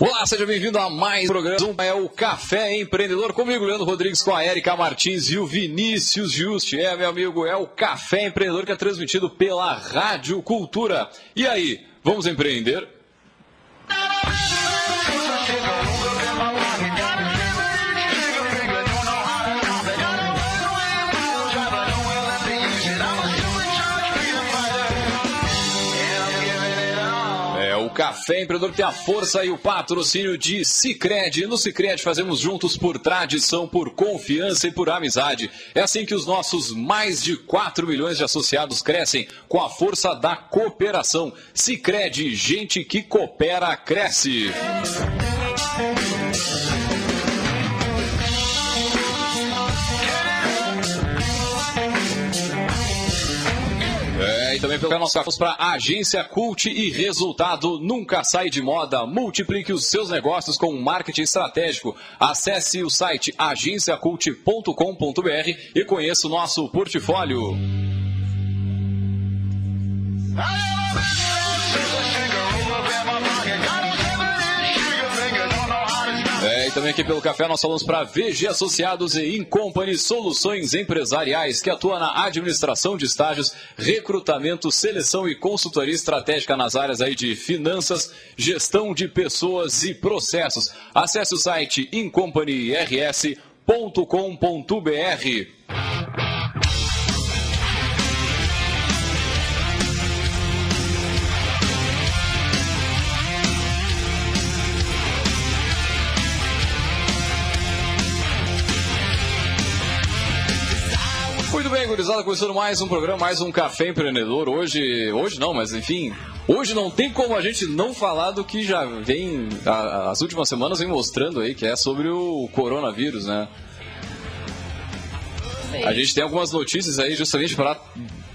Olá, seja bem-vindo a mais um programa. É o Café Empreendedor comigo, Leandro Rodrigues, com a Erika Martins e o Vinícius Juste. É, meu amigo, é o Café Empreendedor que é transmitido pela Rádio Cultura. E aí, vamos empreender? Café Empreendedor tem a força e o patrocínio de Cicred. No Cicred fazemos juntos por tradição, por confiança e por amizade. É assim que os nossos mais de 4 milhões de associados crescem com a força da cooperação. Cicred, gente que coopera, cresce. Também pelo nosso carros para Agência Cult e resultado nunca sai de moda. Multiplique os seus negócios com marketing estratégico. Acesse o site agenciacult.com.br e conheça o nosso portfólio. E também aqui pelo café nós falamos para VG Associados e Incompany Soluções Empresariais, que atua na administração de estágios, recrutamento, seleção e consultoria estratégica nas áreas aí de finanças, gestão de pessoas e processos. Acesse o site incompanyrs.com.br. gurizada, começando mais um programa, mais um Café Empreendedor. Hoje, hoje não, mas enfim, hoje não tem como a gente não falar do que já vem, a, as últimas semanas vem mostrando aí, que é sobre o coronavírus, né? Sim. A gente tem algumas notícias aí justamente para,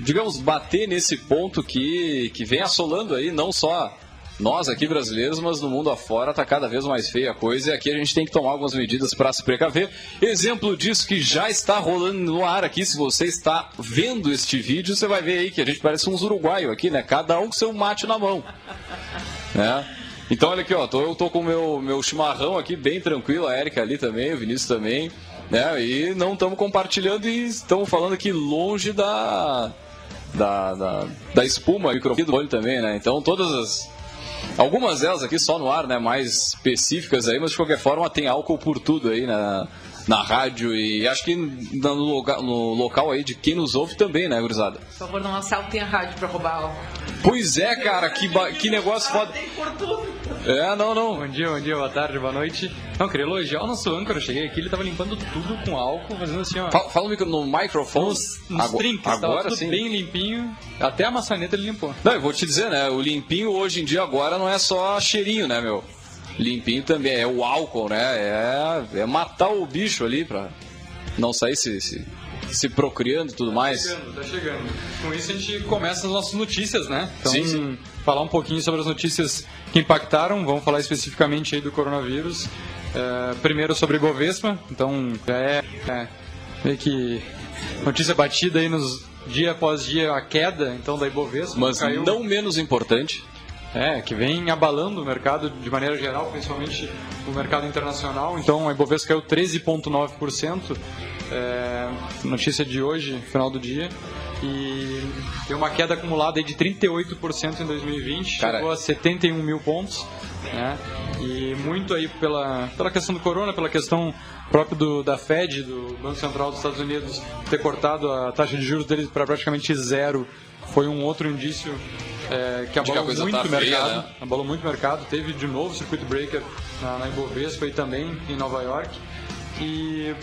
digamos, bater nesse ponto que, que vem assolando aí, não só nós aqui brasileiros, mas no mundo afora está cada vez mais feia a coisa e aqui a gente tem que tomar algumas medidas para se precaver. Exemplo disso que já está rolando no ar aqui, se você está vendo este vídeo, você vai ver aí que a gente parece uns uruguaios aqui, né? Cada um com seu mate na mão. Né? Então olha aqui, ó, tô, eu tô com o meu, meu chimarrão aqui bem tranquilo, a Erika ali também, o Vinícius também, né? E não estamos compartilhando e estamos falando aqui longe da, da, da, da espuma, microfone do olho também, né? Então todas as Algumas delas aqui só no ar, né? Mais específicas aí, mas de qualquer forma tem álcool por tudo aí na, na rádio e acho que no, local, no local aí de quem nos ouve também, né, gurizada? Por favor, não assaltem a rádio pra roubar álcool. Pois é, cara, que, que negócio foda. É, não, não. Bom dia, bom dia, boa tarde, boa noite. Não, queria elogiar o nosso âncora. Eu cheguei aqui, ele tava limpando tudo com álcool, fazendo assim, ó. Fala, fala no microfone. Nos, nos agora, trinques, agora tudo sim. bem limpinho. Até a maçaneta ele limpou. Não, eu vou te dizer, né? O limpinho hoje em dia agora não é só cheirinho, né, meu? Limpinho também é o álcool, né? É, é matar o bicho ali pra não sair se, se se procriando e tudo tá mais. Chegando, tá chegando. Com isso a gente começa as nossas notícias, né? Então, sim, sim. falar um pouquinho sobre as notícias que impactaram, vamos falar especificamente aí do coronavírus. É, primeiro sobre Bovespa, então já é, é meio que notícia batida aí nos dia após dia a queda então da Ibovespa. Mas caiu... não menos importante. É, que vem abalando o mercado de maneira geral, principalmente o mercado internacional. Então a Ibovespa caiu 13,9%, é, notícia de hoje, final do dia. E tem uma queda acumulada de 38% em 2020, Cara. chegou a 71 mil pontos. Né? E muito aí pela, pela questão do corona, pela questão própria do, da Fed, do Banco Central dos Estados Unidos, ter cortado a taxa de juros deles para praticamente zero, foi um outro indício é, que abalou que muito o mercado. Feia, né? Abalou muito o mercado. Teve de novo circuit breaker na, na Ibovespa e também em Nova York. E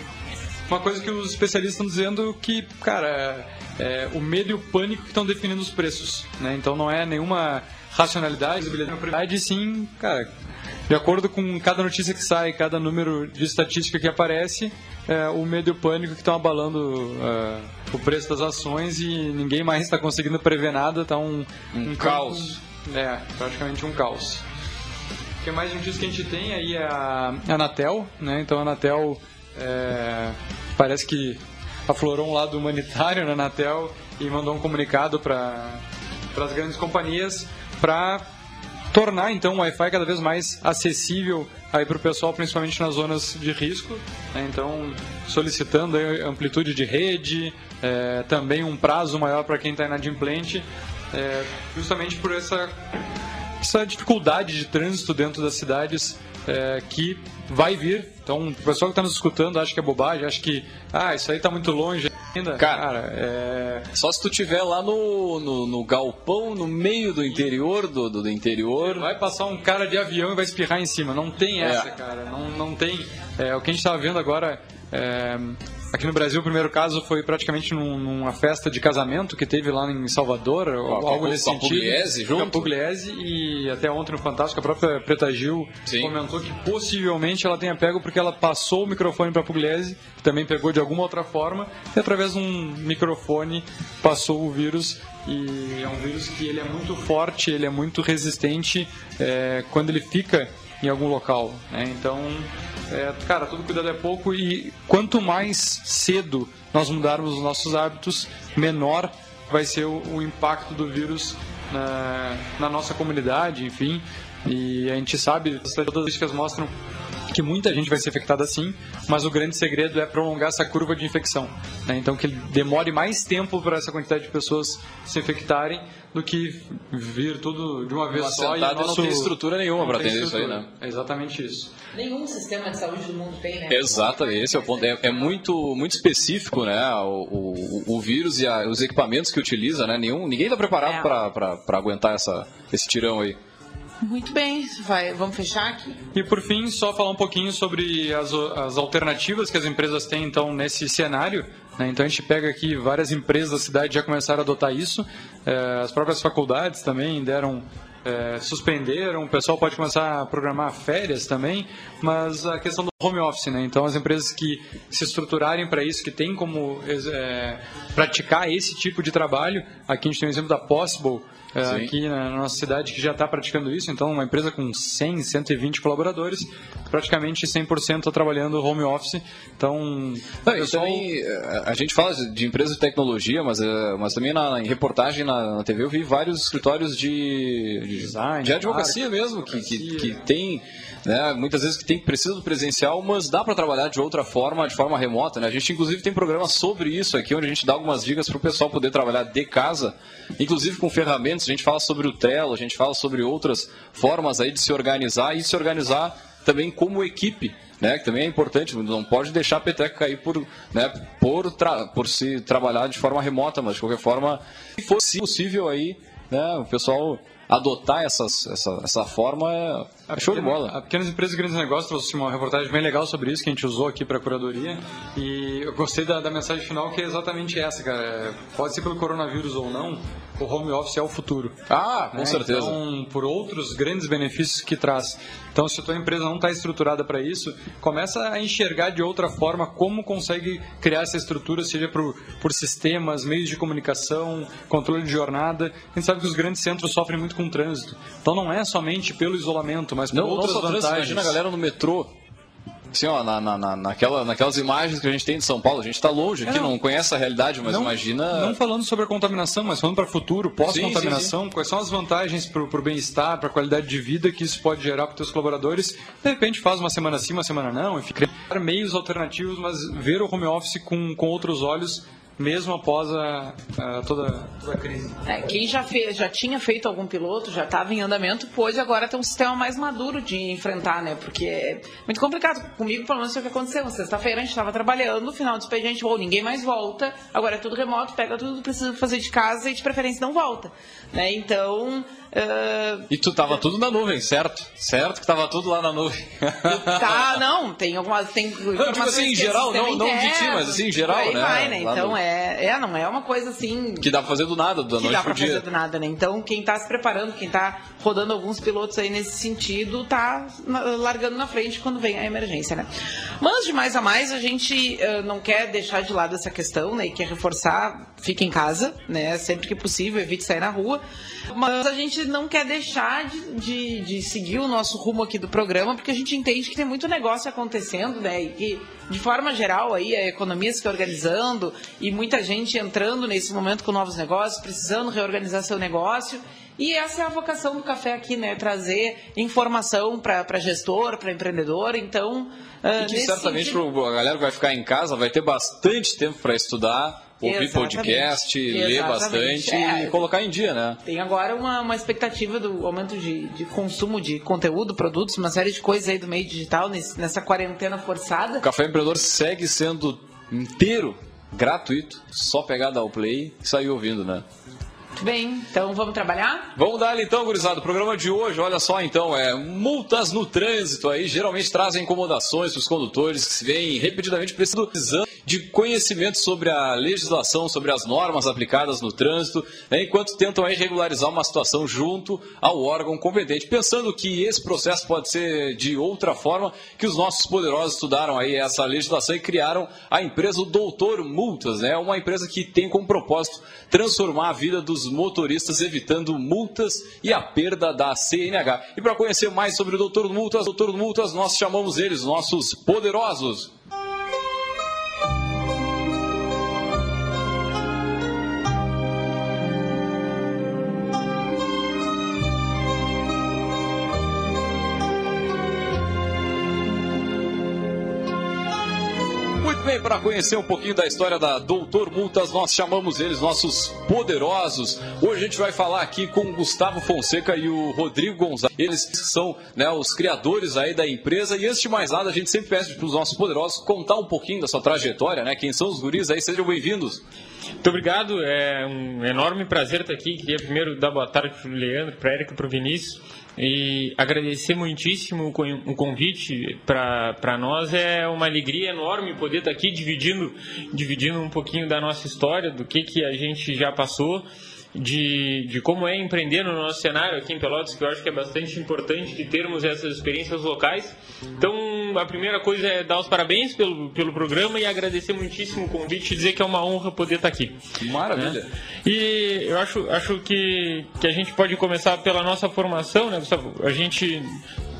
uma coisa que os especialistas estão dizendo que, cara, é, é o medo e o pânico que estão definindo os preços. Né? Então não é nenhuma racionalidade, visibilidade, sim, cara, de acordo com cada notícia que sai, cada número de estatística que aparece, é, o medo e o pânico que estão abalando é, o preço das ações e ninguém mais está conseguindo prever nada, está um, um, um caos. Campo, é, praticamente um caos. O que mais notícias que a gente tem aí é a Anatel, né? Então a Anatel é, parece que aflorou um lado humanitário na Anatel e mandou um comunicado para as grandes companhias para tornar então o Wi-Fi cada vez mais acessível aí para o pessoal, principalmente nas zonas de risco. Né? Então, solicitando amplitude de rede, é, também um prazo maior para quem está inadimplente, é, justamente por essa, essa dificuldade de trânsito dentro das cidades é, que vai vir. Então, o pessoal que está nos escutando acha que é bobagem, acha que ah, isso aí está muito longe ainda. Cara, Cara é... só se tu tiver lá no, no, no, galpão, no meio do interior do, do, do, interior. Vai passar um cara de avião e vai espirrar em cima. Não tem é. essa, é. cara. Não, não tem. É, o que a gente estava vendo agora. Aqui no Brasil, o primeiro caso foi praticamente num, numa festa de casamento que teve lá em Salvador, com algo nesse sentido. Pugliese junto? Pugliese e até ontem no Fantástico a própria Preta Gil Sim. comentou que possivelmente ela tenha pego porque ela passou o microfone para Pugliese, que também pegou de alguma outra forma, e através de um microfone passou o vírus e é um vírus que ele é muito forte, ele é muito resistente é, quando ele fica em algum local. Né? Então, é, cara, todo cuidado é pouco e quanto mais cedo nós mudarmos os nossos hábitos, menor vai ser o, o impacto do vírus na, na, nossa comunidade, enfim. E a gente sabe, as estatísticas mostram que muita gente vai ser infectada sim, mas o grande segredo é prolongar essa curva de infecção. Né? Então, que demore mais tempo para essa quantidade de pessoas se infectarem do que vir tudo de uma vez uma só. E nosso... não tem estrutura nenhuma para atender isso aí, né? É exatamente isso. Nenhum sistema de saúde do mundo tem, né? Exato, esse é o ponto. É, é muito, muito específico, né? O, o, o vírus e a, os equipamentos que utiliza, né? Nenhum, ninguém está preparado é. para aguentar essa, esse tirão aí. Muito bem, vai, vamos fechar aqui. E por fim, só falar um pouquinho sobre as, as alternativas que as empresas têm então nesse cenário. Né? Então a gente pega aqui várias empresas da cidade já começaram a adotar isso. É, as próprias faculdades também deram é, suspenderam, o pessoal pode começar a programar férias também, mas a questão do home office, né? Então as empresas que se estruturarem para isso, que tem como é, praticar esse tipo de trabalho, aqui a gente tem o exemplo da Possible, é, aqui na nossa cidade que já está praticando isso. Então, uma empresa com 100, 120 colaboradores, praticamente 100% está trabalhando home office. Então, Não, pessoal... também, a gente fala de empresas de tecnologia, mas, é, mas também na, em reportagem na, na TV eu vi vários escritórios de, de, Design, de advocacia mesmo, advocacia. Que, que, que tem né? Muitas vezes que tem precisa do presencial, mas dá para trabalhar de outra forma, de forma remota, né? A gente inclusive tem programa sobre isso aqui, onde a gente dá algumas dicas para o pessoal poder trabalhar de casa, inclusive com ferramentas. A gente fala sobre o Trello, a gente fala sobre outras formas aí de se organizar e se organizar também como equipe. Né, que também é importante, não pode deixar a peteca cair por, né, por, por se trabalhar de forma remota, mas de qualquer forma, se fosse possível aí, né, o pessoal adotar essas, essa, essa forma é, é show de bola. A Pequenas Empresas e Grandes Negócios trouxe uma reportagem bem legal sobre isso que a gente usou aqui para a curadoria e eu gostei da, da, mensagem final que é exatamente essa, cara. É, pode ser pelo coronavírus ou não, o home office é o futuro. Ah, com né? certeza. Então, por outros grandes benefícios que traz. Então, se a tua empresa não está estruturada para isso, começa a enxergar de outra forma como consegue criar essa estrutura, seja por, por sistemas, meios de comunicação, controle de jornada. A gente sabe que os grandes centros sofrem muito com o trânsito. Então, não é somente pelo isolamento, mas por não, outras não vantagens. Imagina a galera no metrô assim, ó, na, na, naquela, naquelas imagens que a gente tem de São Paulo, a gente está longe aqui, é, não, não, conhece a realidade, mas não, imagina. Não falando sobre a contaminação, mas falando para o futuro, pós-contaminação, quais são as vantagens para o bem-estar, para a qualidade de vida que isso pode gerar para os teus colaboradores. De repente faz uma semana sim, uma semana não, enfim, criar meios alternativos, mas ver o home office com, com outros olhos mesmo após a, a toda, toda, a crise. É, quem já, fez, já tinha feito algum piloto, já estava em andamento, pôde agora ter um sistema mais maduro de enfrentar, né? Porque é muito complicado. Comigo, pelo menos, foi o que aconteceu. Sexta-feira a gente estava trabalhando, no final do expediente, ou ninguém mais volta, agora é tudo remoto, pega tudo precisa fazer de casa e de preferência não volta. Né? Então Uh, e tu tava tudo na nuvem, certo? Certo que tava tudo lá na nuvem. tá, não, tem algumas. Tem não, tipo assim, em geral, não, não de ti, mas assim, em geral, né? Vai, né? Então no... é, é, não é uma coisa assim. Que dá pra fazer do nada, da que noite dá pra dia. fazer do nada, né? Então quem tá se preparando, quem tá rodando alguns pilotos aí nesse sentido, tá largando na frente quando vem a emergência, né? Mas de mais a mais, a gente uh, não quer deixar de lado essa questão, né? E quer reforçar, fique em casa, né? Sempre que possível, evite sair na rua. Mas a gente não quer deixar de, de, de, seguir o nosso rumo aqui do programa, porque a gente entende que tem muito negócio acontecendo, né? E que de forma geral aí a economia se organizando e muita gente entrando nesse momento com novos negócios, precisando reorganizar seu negócio. E essa é a vocação do café aqui, né? Trazer informação para gestor, para empreendedor. Então, uh, e que certamente sentido... a galera que vai ficar em casa vai ter bastante tempo para estudar ouvir Exatamente. podcast, Exatamente. ler bastante é, e colocar em dia, né? Tem agora uma, uma expectativa do aumento de, de consumo de conteúdo, produtos, uma série de coisas aí do meio digital nesse, nessa quarentena forçada. O Café Empreendedor segue sendo inteiro gratuito, só pegar dar o play e sair ouvindo, né? Muito bem, então vamos trabalhar? Vamos dar então, gurizada. O programa de hoje, olha só então, é multas no trânsito aí, geralmente trazem incomodações para os condutores que se veem repetidamente precisando de conhecimento sobre a legislação, sobre as normas aplicadas no trânsito, né, enquanto tentam aí regularizar uma situação junto ao órgão competente, pensando que esse processo pode ser de outra forma, que os nossos poderosos estudaram aí essa legislação e criaram a empresa Doutor Multas, né, uma empresa que tem como propósito transformar a vida dos motoristas, evitando multas e a perda da CNH. E para conhecer mais sobre o Doutor Multas, Doutor Multas, nós chamamos eles, nossos poderosos. Para conhecer um pouquinho da história da Doutor Multas, nós chamamos eles nossos poderosos. Hoje a gente vai falar aqui com o Gustavo Fonseca e o Rodrigo Gonzalez. Eles são né, os criadores aí da empresa. E antes de mais nada, a gente sempre pede para os nossos poderosos contar um pouquinho da sua trajetória, né? Quem são os guris aí? Sejam bem-vindos. Muito obrigado, é um enorme prazer estar aqui. Queria primeiro dar boa tarde para o Leandro, para o Érico e para o Vinícius. E agradecer muitíssimo o convite para nós. É uma alegria enorme poder estar aqui dividindo, dividindo um pouquinho da nossa história, do que, que a gente já passou de, de como é empreender no nosso cenário aqui em Pelotas, que eu acho que é bastante importante de termos essas experiências locais. Então, a primeira coisa é dar os parabéns pelo, pelo programa e agradecer muitíssimo o convite e dizer que é uma honra poder estar aqui. Maravilha! Né? E eu acho, acho que, que a gente pode começar pela nossa formação, né, Gustavo? A gente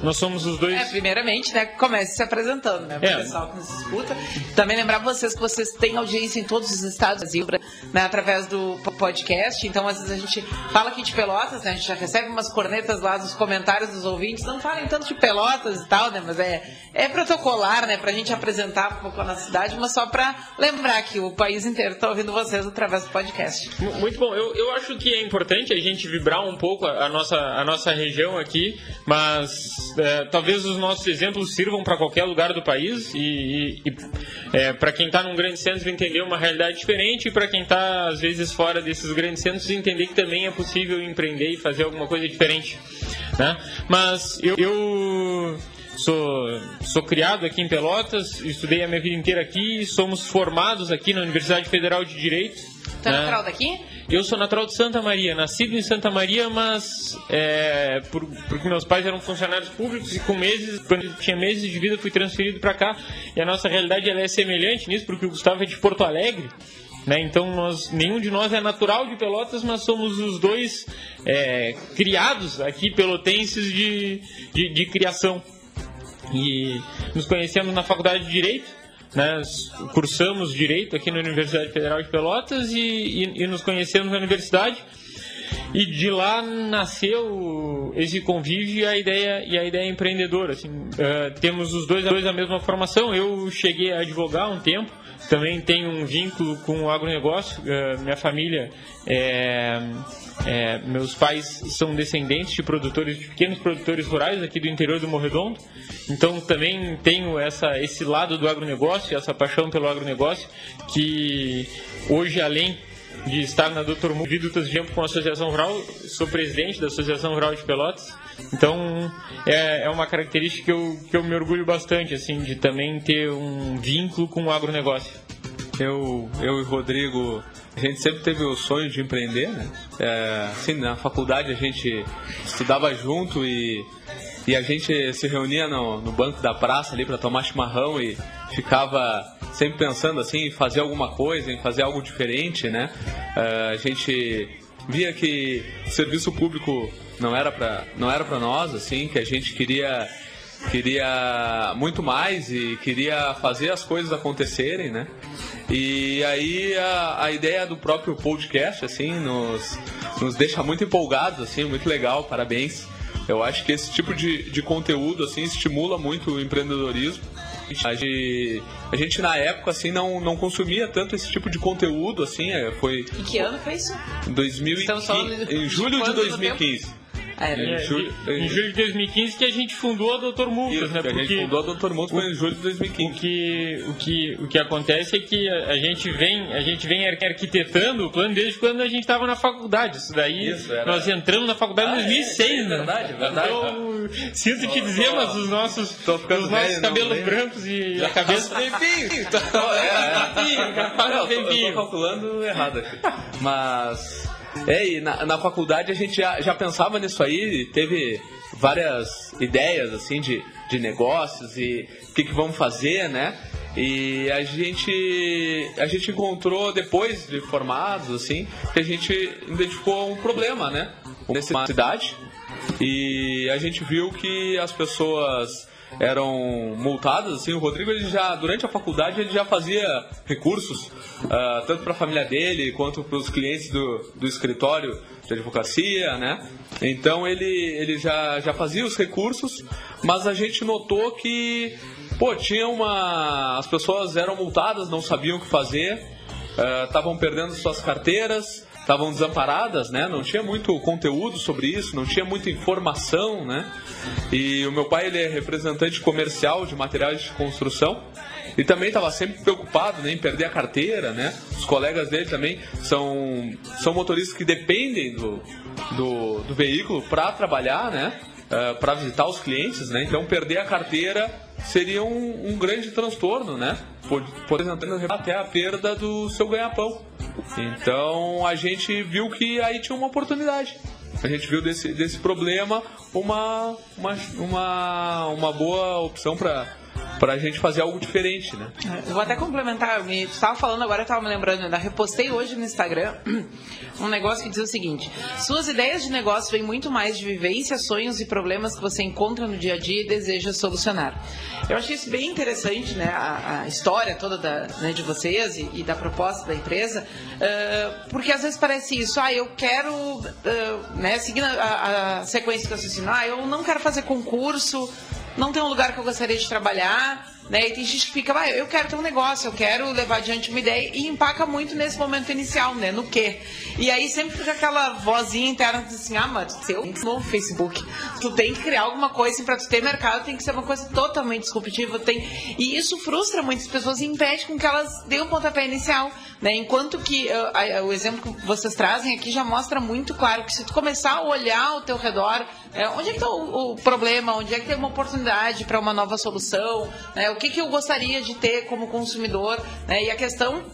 nós somos os dois. É, primeiramente, né, comece se apresentando, né, para o é. pessoal que nos escuta. Também lembrar vocês que vocês têm audiência em todos os estados do Brasil, né, através do podcast. Então, às vezes a gente fala aqui de Pelotas, né, a gente já recebe umas cornetas lá nos comentários dos ouvintes. Não falem tanto de Pelotas e tal, né, mas é, é protocolar, né, para a gente apresentar um pouco a nossa cidade, mas só para lembrar que o país inteiro está ouvindo vocês através do podcast. Muito bom. Eu, eu acho que é importante a gente vibrar um pouco a, a nossa, a nossa região aqui, mas é, talvez os nossos exemplos sirvam para qualquer lugar do país e, e, e é, para quem está num grande centro entender uma realidade diferente e para quem está às vezes fora desses grandes centros entender que também é possível empreender e fazer alguma coisa diferente, né? Mas eu, eu sou, sou criado aqui em Pelotas, estudei a minha vida inteira aqui, somos formados aqui na Universidade Federal de Direito. Você é natural daqui? Eu sou natural de Santa Maria, nascido em Santa Maria, mas é, por, porque meus pais eram funcionários públicos e com meses, quando tinha meses de vida, fui transferido para cá. E a nossa realidade ela é semelhante nisso, porque o Gustavo é de Porto Alegre. Né? Então nós, nenhum de nós é natural de Pelotas, mas somos os dois é, criados aqui pelotenses de, de, de criação. E nos conhecemos na faculdade de Direito né, cursamos direito aqui na Universidade Federal de Pelotas e, e, e, nos conhecemos na universidade. E de lá nasceu esse convívio e a ideia, e a ideia empreendedora. Assim, uh, temos os dois, dois a mesma formação. Eu cheguei a advogar um tempo, também tenho um vínculo com o agronegócio. Uh, minha família é, é, meus pais são descendentes de produtores, de pequenos produtores rurais aqui do interior do Morredondo. Então também tenho essa, esse lado do agronegócio, essa paixão pelo agronegócio, que hoje, além de estar na Doutor Mu, vivo tanto tempo com a Associação Rural, sou presidente da Associação Rural de Pelotas. Então é, é uma característica que eu, que eu me orgulho bastante, assim, de também ter um vínculo com o agronegócio. Eu, eu e o Rodrigo a gente sempre teve o sonho de empreender, né? É, assim, na faculdade a gente estudava junto e, e a gente se reunia no, no banco da praça ali para tomar chimarrão e ficava sempre pensando assim em fazer alguma coisa, em fazer algo diferente, né? É, a gente via que o serviço público não era para não era para nós, assim, que a gente queria queria muito mais e queria fazer as coisas acontecerem, né? E aí a, a ideia do próprio podcast, assim, nos, nos deixa muito empolgados, assim, muito legal, parabéns. Eu acho que esse tipo de, de conteúdo, assim, estimula muito o empreendedorismo. A gente, a gente na época assim não, não consumia tanto esse tipo de conteúdo assim, é, foi E que ano foi isso? 2015, em julho de do 2015. Era. Em É, julho- em julho de 2015 que a gente fundou a Dr. Multas, Isso, né? que a gente Porque fundou a Dr. Multas foi em julho de o 2015. que, o, que, o que acontece é que a, a gente vem, a gente vem ar- arquitetando o plano desde quando a gente estava na faculdade. Isso daí, Isso, era- nós entramos na faculdade em Ah, é, 2006, é né? verdade, é verdade. Então, sinto te dizer, mas os nossos, tô ficando os nossos velho, não cabelos lembro. brancos e a cabeça... Enfim, então, é, Tempinho, já faz um Não, eu tô- eu tempinho. tô calculando errado aqui. Mas. É, e na, na faculdade a gente já, já pensava nisso aí, teve várias ideias assim de, de negócios e o que, que vamos fazer, né? E a gente a gente encontrou depois de formados assim que a gente identificou um problema, né? Uma necessidade e a gente viu que as pessoas eram multadas assim o Rodrigo ele já durante a faculdade ele já fazia recursos ah, tanto para a família dele quanto para os clientes do, do escritório de advocacia né? Então ele ele já já fazia os recursos mas a gente notou que pô tinha uma as pessoas eram multadas não sabiam o que fazer estavam perdendo suas carteiras, estavam desamparadas, né? Não tinha muito conteúdo sobre isso, não tinha muita informação, né? E o meu pai ele é representante comercial de materiais de construção e também estava sempre preocupado né, em perder a carteira, né? Os colegas dele também são são motoristas que dependem do do, do veículo para trabalhar, né? para visitar os clientes, né? Então perder a carteira seria um, um grande transtorno, né? Exemplo, até a perda do seu ganha-pão. Então a gente viu que aí tinha uma oportunidade. A gente viu desse, desse problema uma, uma, uma, uma boa opção para para a gente fazer algo diferente, né? Eu vou até complementar, me estava falando agora, eu estava me lembrando, ainda repostei hoje no Instagram um negócio que diz o seguinte: suas ideias de negócio vêm muito mais de vivência, sonhos e problemas que você encontra no dia a dia e deseja solucionar. Eu achei isso bem interessante, né? A, a história toda da, né, de vocês e, e da proposta da empresa, ah, porque às vezes parece isso, ah, eu quero, ah, né, seguindo a, a sequência que eu assisti, ah, eu não quero fazer concurso, não tem um lugar que eu gostaria de trabalhar, né? E tem gente que fica, ah, eu quero ter um negócio, eu quero levar adiante uma ideia e empaca muito nesse momento inicial, né? No quê? E aí sempre fica aquela vozinha interna assim, ah, mas seu novo Facebook, tu tem que criar alguma coisa assim, pra tu ter mercado, tem que ser uma coisa totalmente disruptiva, tem... E isso frustra muitas pessoas e impede com que elas dêem o pontapé inicial, né? Enquanto que uh, a- o exemplo que vocês trazem aqui já mostra muito claro que se tu começar a olhar ao teu redor, é, onde é que está o, o problema, onde é que tem uma oportunidade para uma nova solução, né? o que, que eu gostaria de ter como consumidor, né? e a questão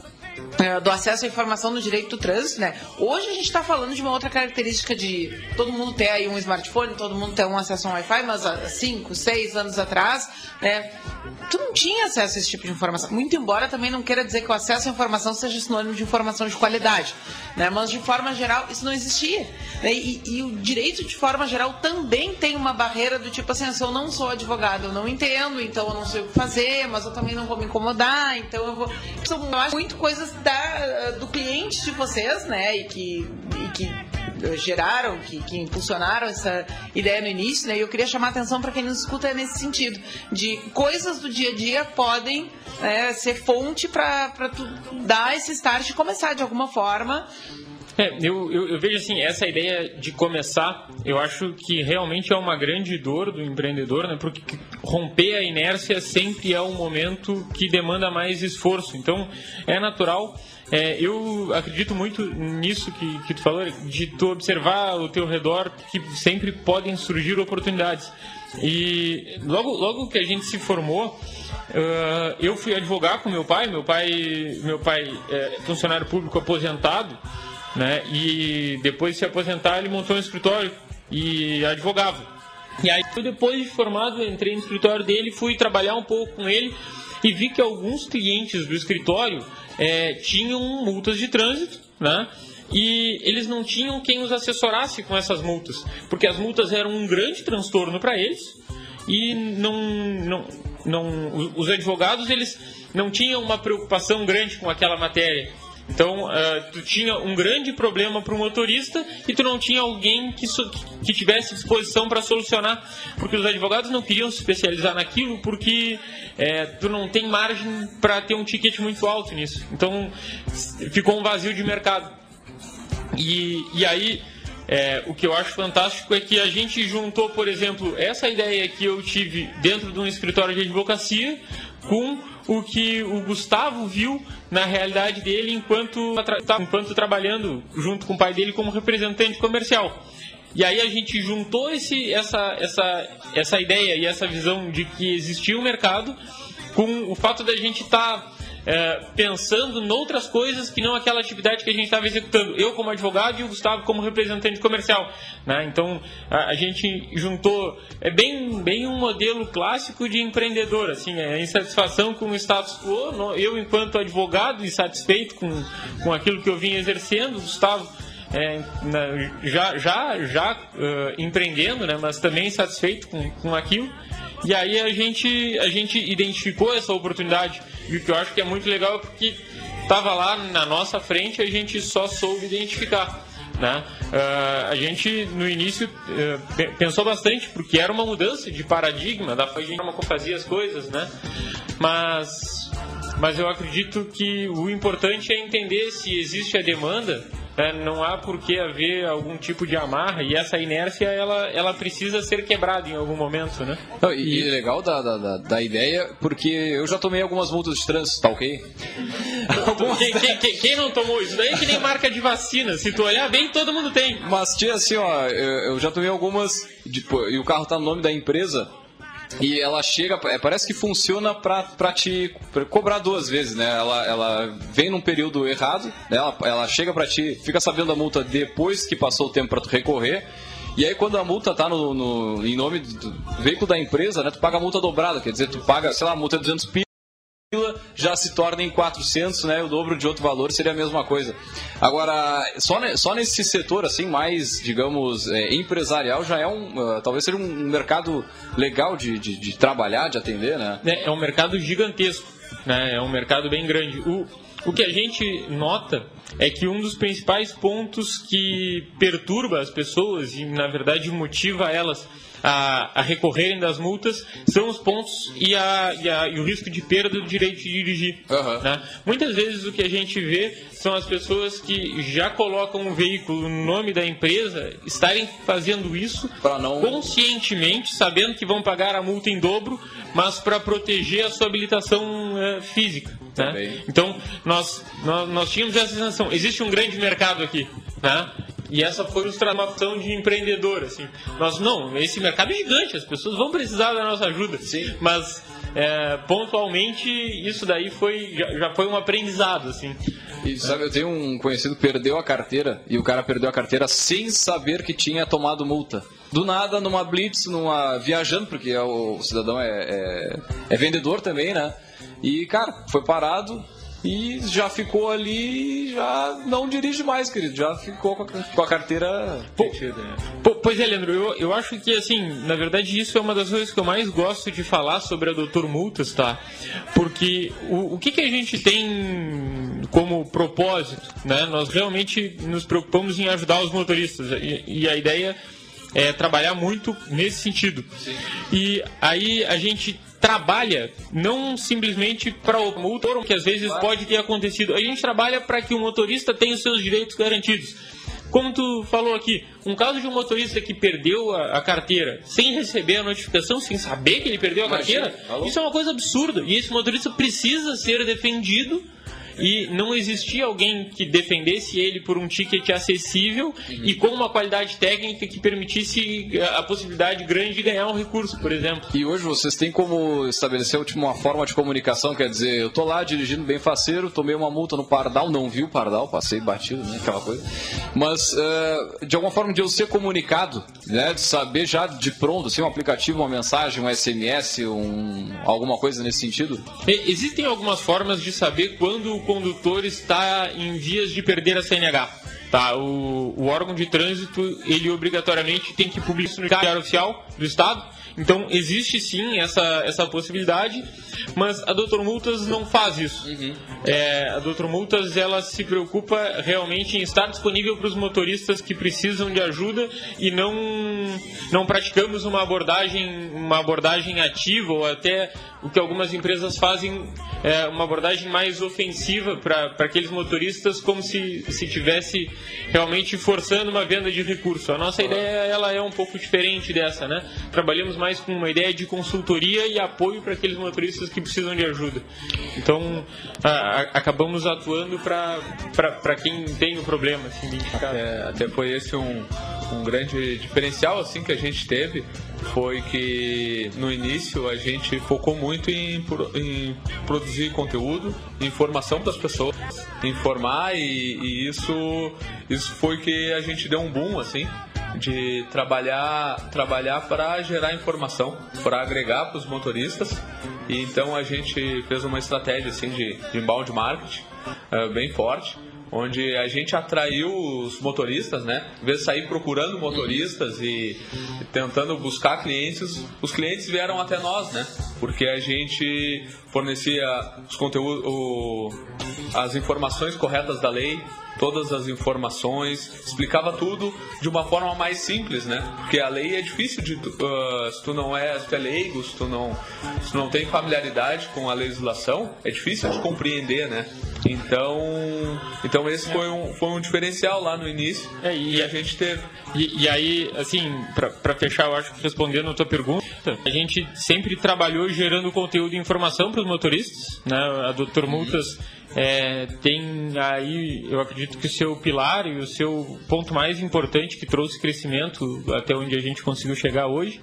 do acesso à informação no direito do trânsito, né? Hoje a gente está falando de uma outra característica de todo mundo ter aí um smartphone, todo mundo ter um acesso a um Wi-Fi, mas há 5, 6 anos atrás, né? Tu não tinha acesso a esse tipo de informação. Muito embora também não queira dizer que o acesso à informação seja sinônimo de informação de qualidade, né? Mas de forma geral isso não existia. né? E, e o direito de forma geral também tem uma barreira do tipo assim, se eu não sou advogado, eu não entendo, então eu não sei o que fazer, mas eu também não vou me incomodar, então eu vou. São eu acho, muito coisas da, do cliente de vocês, né? E que, e que eh, geraram, que, que impulsionaram essa ideia no início, né? E eu queria chamar a atenção para quem nos escuta nesse sentido, de coisas do dia a dia podem né, ser fonte para dar esse start e começar de alguma forma. É, eu, eu, eu vejo assim, essa ideia de começar, eu acho que realmente é uma grande dor do empreendedor, né? Porque romper a inércia sempre é um momento que demanda mais esforço. Então, é natural. É, eu acredito muito nisso que, que tu falou, de tu observar o teu redor, que sempre podem surgir oportunidades. E logo, logo que a gente se formou, eh, eu fui advogar com meu pai. Meu pai, meu pai é funcionário público aposentado né? E depois de se aposentar, ele montou um escritório e advogava. E aí, depois de formado, entrei no escritório dele, fui trabalhar um pouco com ele e vi que alguns clientes do escritório eh, tinham multas de trânsito, né? E eles não tinham quem os assessorasse com essas multas, porque as multas eram um grande transtorno para eles e não, não, não, os advogados eles não tinham uma preocupação grande com aquela matéria. Então, uh, tu tinha um grande problema para o motorista e tu não tinha alguém que, que tivesse disposição para solucionar, porque os advogados não queriam se especializar naquilo, porque é, tu não tem margem para ter um ticket muito alto nisso. Então, ficou um vazio de mercado. E, e aí, é, o que eu acho fantástico é que a gente juntou, por exemplo, essa ideia que eu tive dentro de um escritório de advocacia com o que o Gustavo viu na realidade dele enquanto, enquanto trabalhando junto com o pai dele como representante comercial. E aí a gente juntou esse, essa, essa, essa ideia e essa visão de que existia um mercado com o fato da gente estar tá é, pensando noutras coisas que não aquela atividade que a gente estava executando. Eu como advogado e o Gustavo como representante comercial. Né? Então a, a, gente juntou é bem, bem um modelo clássico de empreendedor, assim, é insatisfação com o status quo. Eu enquanto advogado insatisfeito com, com aquilo que eu vim exercendo, o Gustavo é, já já já uh, empreendendo, né? Mas também insatisfeito com, com aquilo. E aí a gente a gente identificou essa oportunidade e o que eu acho que é muito legal porque estava lá na nossa frente e a gente só soube identificar. Né? Uh, a gente no início uh, pensou bastante porque era uma mudança de paradigma da forma como fazia as coisas, né? Mas, mas eu acredito que o importante é entender se existe a demanda é, não há por que haver algum tipo de amarra e essa inércia ela, ela precisa ser quebrada em algum momento, né? Não, e, e legal da, da, da, ideia, porque eu já tomei algumas multas de trânsito, tá ok? quem, quem, quem, não tomou isso daí é que nem marca de vacina, se tu olhar bem, todo mundo tem. Mas tinha assim, ó, eu, eu já tomei algumas, tipo, e o carro tá no nome da empresa, e ela chega, é, parece que funciona pra te pra cobrar duas vezes, né? Ela, ela vem num período errado, né? ela, ela chega pra ti, fica sabendo a multa depois que passou o tempo pra tu recorrer. E aí quando a multa tá no, no em nome do, do veículo da empresa, né? Tu paga a multa dobrada, quer dizer, tu paga, sei lá, a multa é 200 pila já se torna em 400, né? O dobro de outro valor seria a mesma coisa. Agora, só, só nesse setor, assim, mais, digamos, é, empresarial, já é um, uh, talvez seja um mercado legal de, de, de, trabalhar, de atender, né? É, é um mercado gigantesco, né? É um mercado bem grande. O, o que a gente nota é que um dos principais pontos que perturba as pessoas e, na verdade, motiva elas a, a recorrerem das multas são os pontos e, a, e, a, e, o risco de perda do direito de dirigir. Uhum. Né? Muitas vezes o que a gente vê são as pessoas que já colocam o veículo no nome da empresa estarem fazendo isso não... conscientemente, sabendo que vão pagar a multa em dobro, mas para proteger a sua habilitação uh, física. Né? Então, nós, nós, nós tínhamos essa sensação. Existe um grande mercado aqui. Né? E essa foi uma opção de empreendedor, assim. Nós, não, esse mercado é gigante, as pessoas vão precisar da nossa ajuda. Sim. Mas, é, pontualmente, isso daí foi, já, já, foi um aprendizado, assim. E sabe, eu tenho um conhecido que perdeu a carteira, e o cara perdeu a carteira sem saber que tinha tomado multa. Do nada, numa blitz, numa viajando, porque é o cidadão é, é, é vendedor também, né? E, cara, foi parado, e já ficou ali, já não dirige mais, querido. Já ficou com a, com a carteira né? pois é, Leandro, eu, eu acho que, assim, na verdade, isso é uma das coisas que eu mais gosto de falar sobre a Doutor Multas, tá? Porque o, o que, que a gente tem como propósito, né? Nós realmente nos preocupamos em ajudar os motoristas e, e a ideia é trabalhar muito nesse sentido. Sim. E aí a gente trabalha não simplesmente para o motor, que às vezes pode ter acontecido. A gente trabalha para que o motorista tenha os seus direitos garantidos. Como tu falou aqui, um caso de um motorista que perdeu a, a carteira sem receber a notificação, sem saber que ele perdeu a Imagina, carteira, isso é uma coisa absurda. E esse motorista precisa ser defendido e não existia alguém que defendesse ele por um ticket acessível uhum. e com uma qualidade técnica que permitisse eh, a possibilidade grande de ganhar um recurso, por exemplo. E hoje vocês têm como estabelecer uma forma de comunicação, quer dizer, eu tô lá dirigindo bem faceiro, tomei uma multa no Pardal, não vi o Pardal, passei batido, né, aquela coisa. Mas uh, de alguma forma de eu ser comunicado, né, de saber já de pronto, assim, um aplicativo, uma mensagem, um SMS, um, alguma coisa nesse sentido? Existem algumas formas de saber quando o condutor está em vias de perder a CNH. Tá, o, o órgão de trânsito, ele obrigatoriamente tem que publicar no diário oficial do Estado. Então existe sim essa, essa possibilidade, mas a Doutor Multas não faz isso. Uhum. É, a Doutor Multas ela se preocupa realmente em estar disponível para os motoristas que precisam de ajuda e não não praticamos uma abordagem uma abordagem ativa ou até o que algumas empresas fazem é uma abordagem mais ofensiva para aqueles motoristas como se se tivesse realmente forçando uma venda de recurso. A nossa ideia ela é um pouco diferente dessa, né? Trabalhamos mais com uma ideia de consultoria e apoio para aqueles motoristas que precisam de ajuda. Então a, a, acabamos atuando para quem tem o problema assim, identificado. É, até foi esse um, um grande diferencial assim que a gente teve foi que no início a gente focou muito em, em produzir conteúdo, informação para as pessoas, informar e, e isso isso foi que a gente deu um boom assim de trabalhar trabalhar para gerar informação, para agregar para os motoristas. E então a gente fez uma estratégia assim de, de inbound marketing eh, bem forte onde a gente atraiu os motoristas, né? Em vez de sair procurando motoristas e, e tentando buscar clientes, os clientes vieram até nós, né? Porque a gente fornecia os conteúdos, o- as informações corretas da lei, todas as informações, explicava tudo de uma forma mais simples, né? Porque a lei é difícil de tu- ah, se tu não é, se tu é leigo, se tu não, se tu não tem familiaridade com a legislação, é difícil de compreender, né? Então, então esse foi um, foi um diferencial lá no início É, e- e a gente teve. E, e aí, assim, para fechar, eu acho que respondendo a tua pergunta, a gente sempre trabalhou gerando conteúdo e informação para os motoristas, né? A Doutor Multas é, tem aí, eu acredito que o seu pilar e o seu ponto mais importante que trouxe crescimento até onde a gente conseguiu chegar hoje,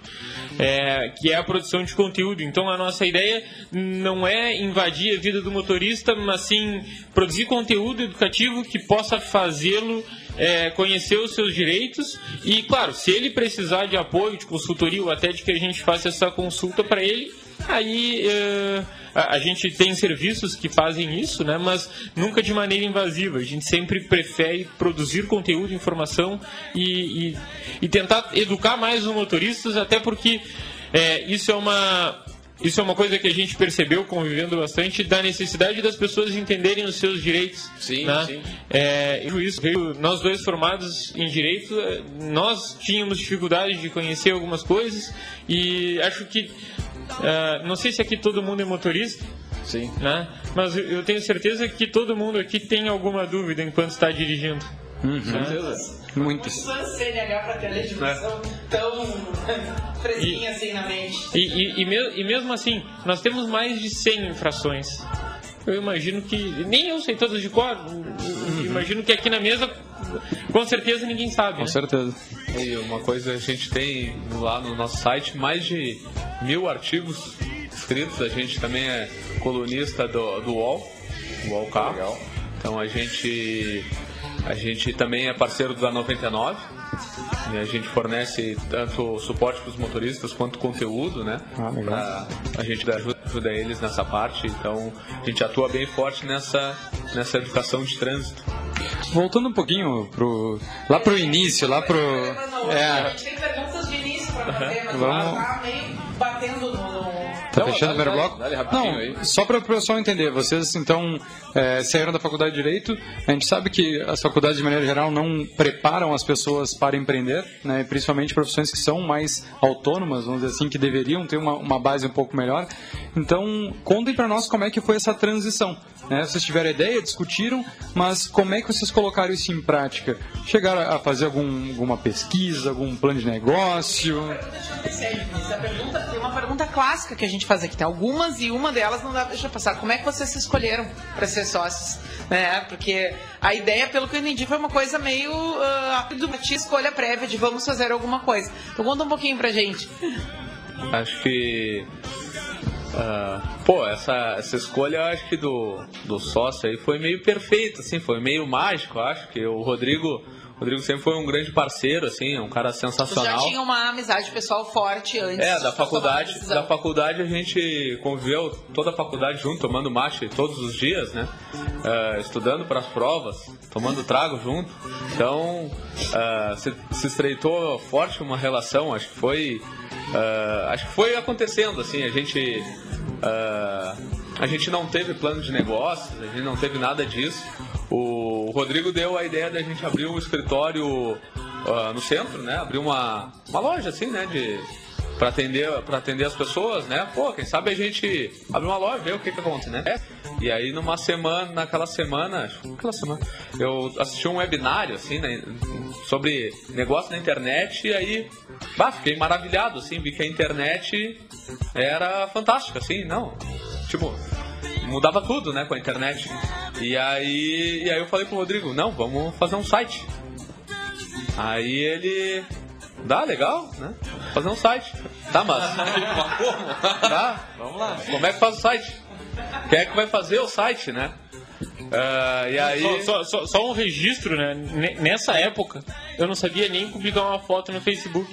é, que é a produção de conteúdo. Então, a nossa ideia não é invadir a vida do motorista, mas sim produzir conteúdo educativo que possa fazê-lo é, conhecer os seus direitos e, claro, se ele precisar de apoio, de consultoria ou até de que a gente faça essa consulta para ele, aí é, a, a gente tem serviços que fazem isso, né? Mas nunca de maneira invasiva. A gente sempre prefere produzir conteúdo, informação e, e, e tentar educar mais os motoristas, até porque é, isso é uma isso é uma coisa que a gente percebeu convivendo bastante da necessidade das pessoas entenderem os seus direitos. Sim, né? sim. É, isso, veio- nós dois formados em direito, eh, nós tínhamos dificuldade de conhecer algumas coisas e acho que ah, não sei se aqui todo mundo é motorista, Sim. né? Mas eu- tenho certeza que todo mundo aqui tem alguma dúvida enquanto está dirigindo. Certeza. Muitas. CNH para ter a legislação tão fresquinha assim na mente. E, e, e, e mesmo assim, nós temos mais de 100 infrações. Eu imagino que. Nem eu sei todas de cor. Imagino que aqui na mesa, com certeza ninguém sabe. Com né? certeza. E uma coisa a gente tem lá no nosso site mais de mil artigos escritos. A gente também é colunista do, do UOL, UOL. Legal. Então a gente a gente também é parceiro da 99. E a gente fornece tanto suporte para os motoristas quanto conteúdo, né? Ah. Pra- a gente ajuda, ajuda eles nessa parte. Então a gente atua bem forte nessa, nessa educação de trânsito. Voltando um pouquinho pro, lá pro início, lá pro. A É, gente tem perguntas de início para fazer, mas Vamos- tá meio batendo no. Tá Não, fechando o primeiro bloco? dale rapidinho Não, aí. só para o pessoal entender, vocês então é, saíram da faculdade de Direito, a gente sabe que as faculdades de maneira geral não preparam as pessoas para empreender, né, principalmente profissões que são mais autônomas, vamos dizer assim, que deveriam ter uma, uma base um pouco melhor. Então, contem para nós como é que foi essa transição. Né? Vocês tiveram ideia, discutiram, mas como é que vocês colocaram isso em prática? Chegaram a fazer algum, alguma pesquisa, algum plano de negócio? Essa pergunta, tem clássica que a gente faz aqui. Tem algumas e uma delas não dá pra deixar passar. Como é que vocês se escolheram para ser sócios? Né? Porque a ideia, pelo que eu entendi, foi uma coisa meio uh, do escolha prévia de vamos fazer alguma coisa. Então conta um pouquinho pra gente. Acho que. ah, pô, essa, essa escolha, acho que do, do sócio aí foi meio perfeita, assim, foi meio mágico, acho que o Rodrigo. O Rodrigo sempre foi um grande parceiro, assim, um cara sensacional. já tinham uma amizade pessoal forte antes. É, da faculdade, da faculdade a gente conviveu toda a faculdade junto, tomando mate todos os dias, né? Ah, estudando para as provas, tomando trago junto. Então, ah, se, se estreitou forte uma relação, acho que foi uh, acho que foi acontecendo, assim, a gente. Uh, a gente não teve plano de negócios, a gente não teve nada disso. O Rodrigo deu a ideia da gente abrir um escritório uh, no centro, né? Abrir uma, uma loja, assim, né? De, para atender para atender as pessoas, né? Pô, quem sabe a gente abre uma loja, ver o que que acontece, né? E aí numa semana, naquela semana, aquela semana, eu assisti um webinário assim, né, sobre negócio na internet e aí, bah, fiquei maravilhado assim, vi que a internet era fantástica, assim, não, tipo mudava tudo, né, com a internet. E aí, e aí eu falei pro Rodrigo, não, vamos fazer um site. Aí ele Dá, legal, né? Fazer um site. Tá, mas. Tá? Vamos lá. Como é que faz o site? Quem é que vai fazer o site, né? Uh, e aí... Só, só, só, um registro, né? Nessa época, eu não sabia nem publicar uma foto no Facebook.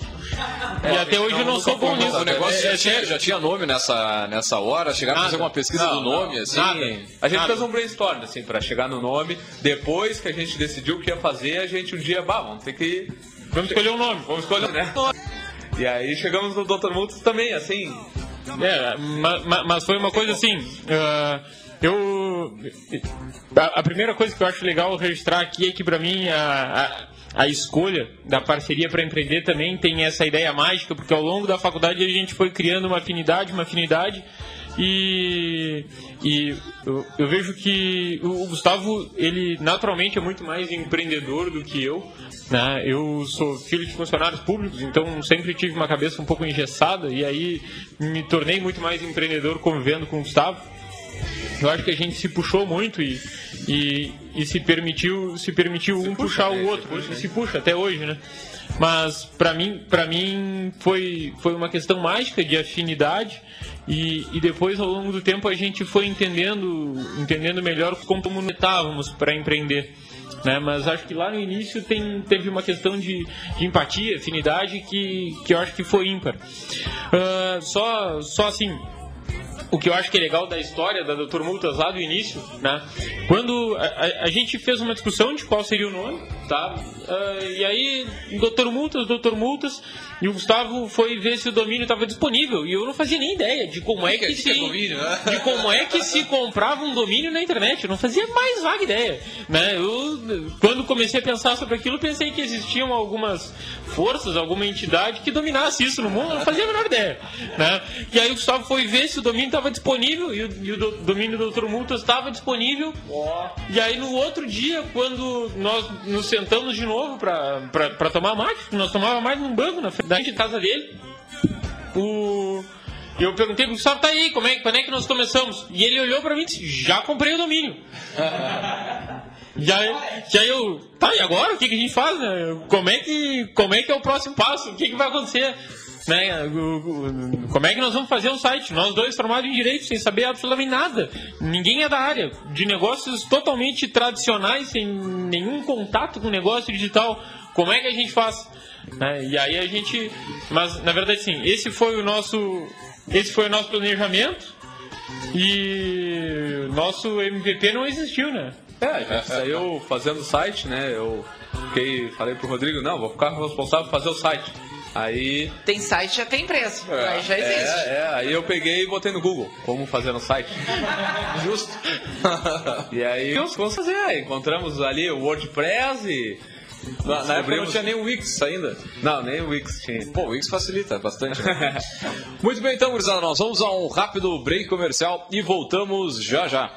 É, e até hoje eu não sou bom nisso. O negócio é, já, tinha, já tinha nome nessa, nessa hora? Chegaram a fazer uma pesquisa não, do nome, não, assim? Nada. A gente nada. fez um brainstorm, assim, pra chegar no nome. Depois que a gente decidiu o que ia fazer, a gente um dia, bah, vamos ter que Vamos escolher um nome. Vamos escolher, né? E aí chegamos no Dr. Multis também, assim. É, mas, mas foi uma coisa assim. Uh, eu. A, a, primeira coisa que eu acho legal registrar aqui é que, para mim, a, a, a, escolha da parceria para empreender também tem essa ideia mágica, porque ao longo da faculdade a gente foi criando uma afinidade, uma afinidade. E, e eu, eu, vejo que o Gustavo, ele naturalmente é muito mais empreendedor do que eu. Né? Eu sou filho de funcionários públicos, então sempre tive uma cabeça um pouco engessada e aí me tornei muito mais empreendedor convivendo com o Gustavo. Eu acho que a gente se puxou muito e, e, e se permitiu se permitiu se um puxa, puxar o outro, se, puxa, se puxa até hoje, né? Mas para mim para mim foi foi uma questão mágica de afinidade e, e depois ao longo do tempo a gente foi entendendo entendendo melhor como estávamos para empreender. Né? Mas acho que lá no início tem, teve uma questão de, de empatia, afinidade que, que eu acho que foi ímpar. Uh, só, só assim, o que eu acho que é legal da história da Dr. Multas lá do início, né? Quando a, a, a gente fez uma discussão de qual seria o nome, tá? Uh, e aí, Dr. Multas, Dr. Multas, e o Gustavo foi ver se o domínio estava disponível. E eu não fazia nem ideia de como é que, que se. Domínio, né? De como é que se comprava um domínio na internet. Eu não fazia mais vaga ideia. Né? Eu, quando comecei a pensar sobre aquilo, pensei que existiam algumas forças, alguma entidade que dominasse isso no mundo. Eu não fazia a menor ideia. Né? E aí o Gustavo foi ver se o domínio estava disponível. E o, e o domínio do Dr. Multas estava disponível. E aí no outro dia, quando nós nos sentamos de novo para tomar mate, nós tomávamos mais num banco na frente da casa dele. O... Eu perguntei pro Gustavo, tá aí, como é, quando é que nós começamos? E ele olhou pra mim e disse, já comprei o domínio. já, já eu, tá, e agora? O que, que a gente faz? Né? Como, é que, como é que é o próximo passo? O que, que vai acontecer? Né? Como é que nós vamos fazer o site? Nós dois formados em direito, sem saber absolutamente nada. Ninguém é da área. De negócios totalmente tradicionais, sem nenhum contato com negócio digital. Como é que a gente faz? Né? E aí a gente. Mas na verdade sim, esse foi o nosso. Esse foi o nosso planejamento. E nosso MVP não existiu, né? É, a gente saiu fazendo o site, né? Eu fiquei, falei pro Rodrigo, não, vou ficar responsável por fazer o site. Aí. Tem site já tem preço. É, aí já existe. É, é, aí eu peguei e botei no Google como fazer no site. Justo. e aí vamos fazer. Encontramos ali o WordPress e na, na época não tinha nem o Wix ainda. Não, nem o Wix tinha. Pô, o Wix facilita bastante. Né? Muito bem, então, gurizada, nós vamos a um rápido break comercial e voltamos já já.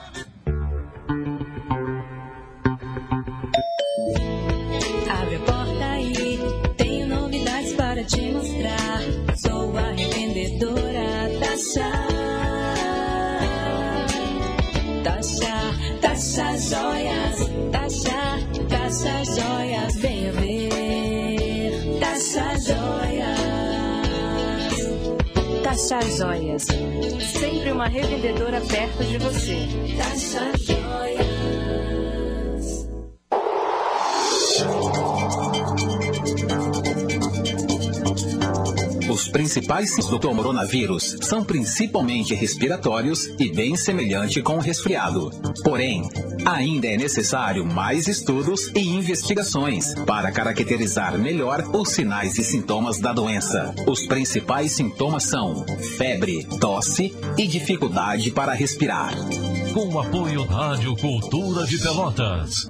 Chá. Taxa, taxa joias, taxa, taxa joias, venha ver. Taxa joias. Taxa joias, sempre uma revendedora perto de você. Taxa joias. Os principais sintomas do coronavírus são principalmente respiratórios e bem semelhante com o resfriado. Porém, ainda é necessário mais estudos e investigações para caracterizar melhor os sinais e sintomas da doença. Os principais sintomas são febre, tosse e dificuldade para respirar. Com o apoio Rádio Cultura de Pelotas.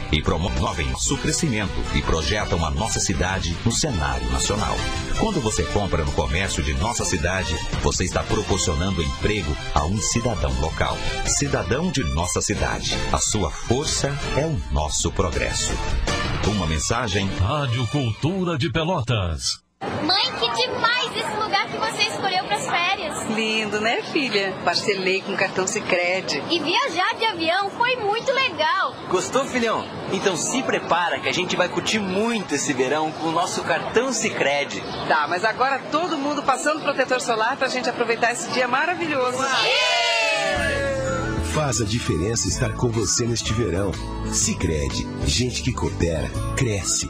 e promovem nosso crescimento e projetam a nossa cidade no cenário nacional. Quando você compra no comércio de nossa cidade, você está proporcionando emprego a um cidadão local. Cidadão de nossa cidade. A sua força é o nosso progresso. Uma mensagem. Rádio Cultura de Pelotas. Mãe, que demais esse lugar que você escolheu para as férias. Lindo, né, filha? Parcelei com cartão Sicredi. E viajar de avião foi muito legal. Gostou, filhão? Então se prepara que a gente vai curtir muito esse verão com o nosso cartão Sicredi. Tá, mas agora todo mundo passando protetor solar pra gente aproveitar esse dia maravilhoso. Faz a diferença estar com você neste verão. Sicredi, gente que coopera, cresce.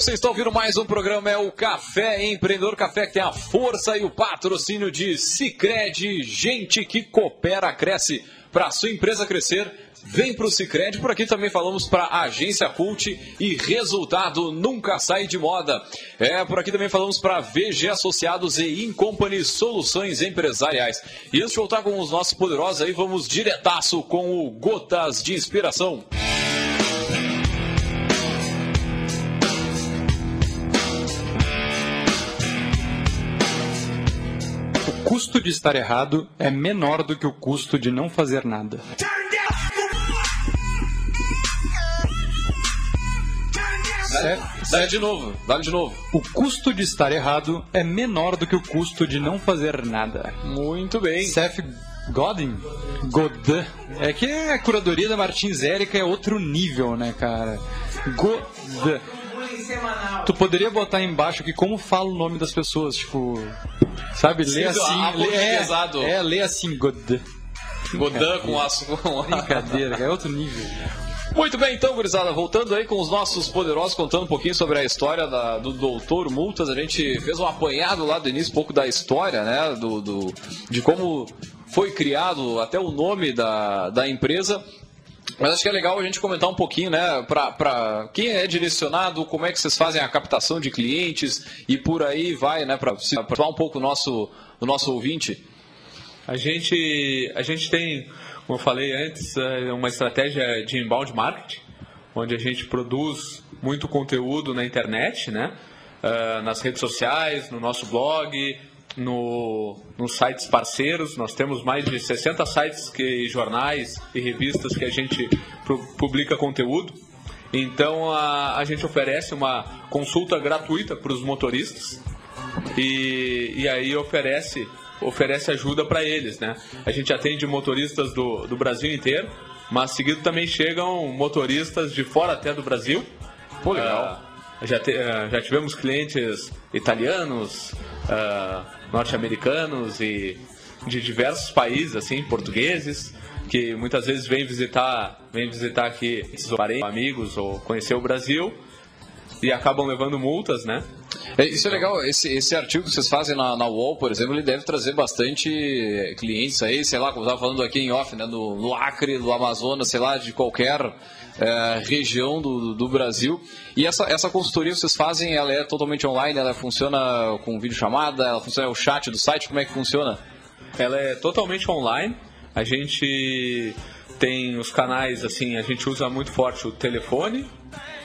Bem, vocês estão ouvindo mais um programa, é o Café Empreendedor Café, que tem a força e o patrocínio de Cicred, gente que coopera, cresce. Para a sua empresa crescer, vem para o Cicred. Por aqui também falamos para a Agência Cult e resultado nunca sai de moda. É, por aqui também falamos para VG Associados e Incompany Soluções Empresariais. E antes de voltar com os nossos poderosos aí, vamos diretaço com o Gotas de Inspiração. O custo de estar errado é menor do que o custo de não fazer nada. Dá, dá de novo, dá de novo. O custo de estar errado é menor do que o custo de não fazer nada. Muito bem. Seth Godin? Godin. É que a curadoria da Martins Érica é outro nível, né, cara? Godin. Tu poderia botar embaixo aqui como fala o nome das pessoas, tipo. Sabe, lê Sim, assim. lê, é, é, lê assim, Godin. Godin com aço. Com Brincadeira, é outro nível. Muito bem, então, gurizada, voltando aí com os nossos poderosos, contando um pouquinho sobre a história da- do Doutor Multas, a gente fez um apanhado lá do início, um pouco da história, né, do, do- de como foi criado até o nome da, da empresa. Mas acho que é legal a gente comentar um pouquinho, né, para quem é direcionado, como é que vocês fazem a captação de clientes e por aí vai, né, para falar um pouco o nosso, o nosso ouvinte. A gente, a gente tem, como eu falei antes, é, uma estratégia de inbound marketing, onde a gente produz muito conteúdo na internet, né? Ah, nas redes sociais, no nosso blog, no, nos sites parceiros. Nós temos mais de 60 sites que, jornais e revistas que a gente pu- publica conteúdo. Então a, a gente oferece uma consulta gratuita para os motoristas e, e aí oferece oferece ajuda para eles, né? A gente atende motoristas do, do Brasil inteiro, mas seguido também chegam motoristas de fora até do Brasil. Pô, legal. Ah, já, te- ah, já tivemos clientes italianos, ah, norte-americanos e de diversos países, assim, portugueses, que muitas vezes vêm visitar, vêm visitar aqui esses parentes, amigos ou conhecer o Brasil e acabam levando multas, né? É, isso é legal, esse, esse artigo que vocês fazem na, na UOL, por exemplo, ele deve trazer bastante clientes aí, sei lá, como eu estava falando aqui em off, né, no, no Acre, no Amazonas, sei lá, de qualquer é, região do, do Brasil. E essa, essa consultoria vocês fazem, ela é totalmente online, ela funciona com videochamada, ela funciona o chat do site, como é que funciona? Ela é totalmente online. A gente tem os canais, assim, a gente usa muito forte o telefone,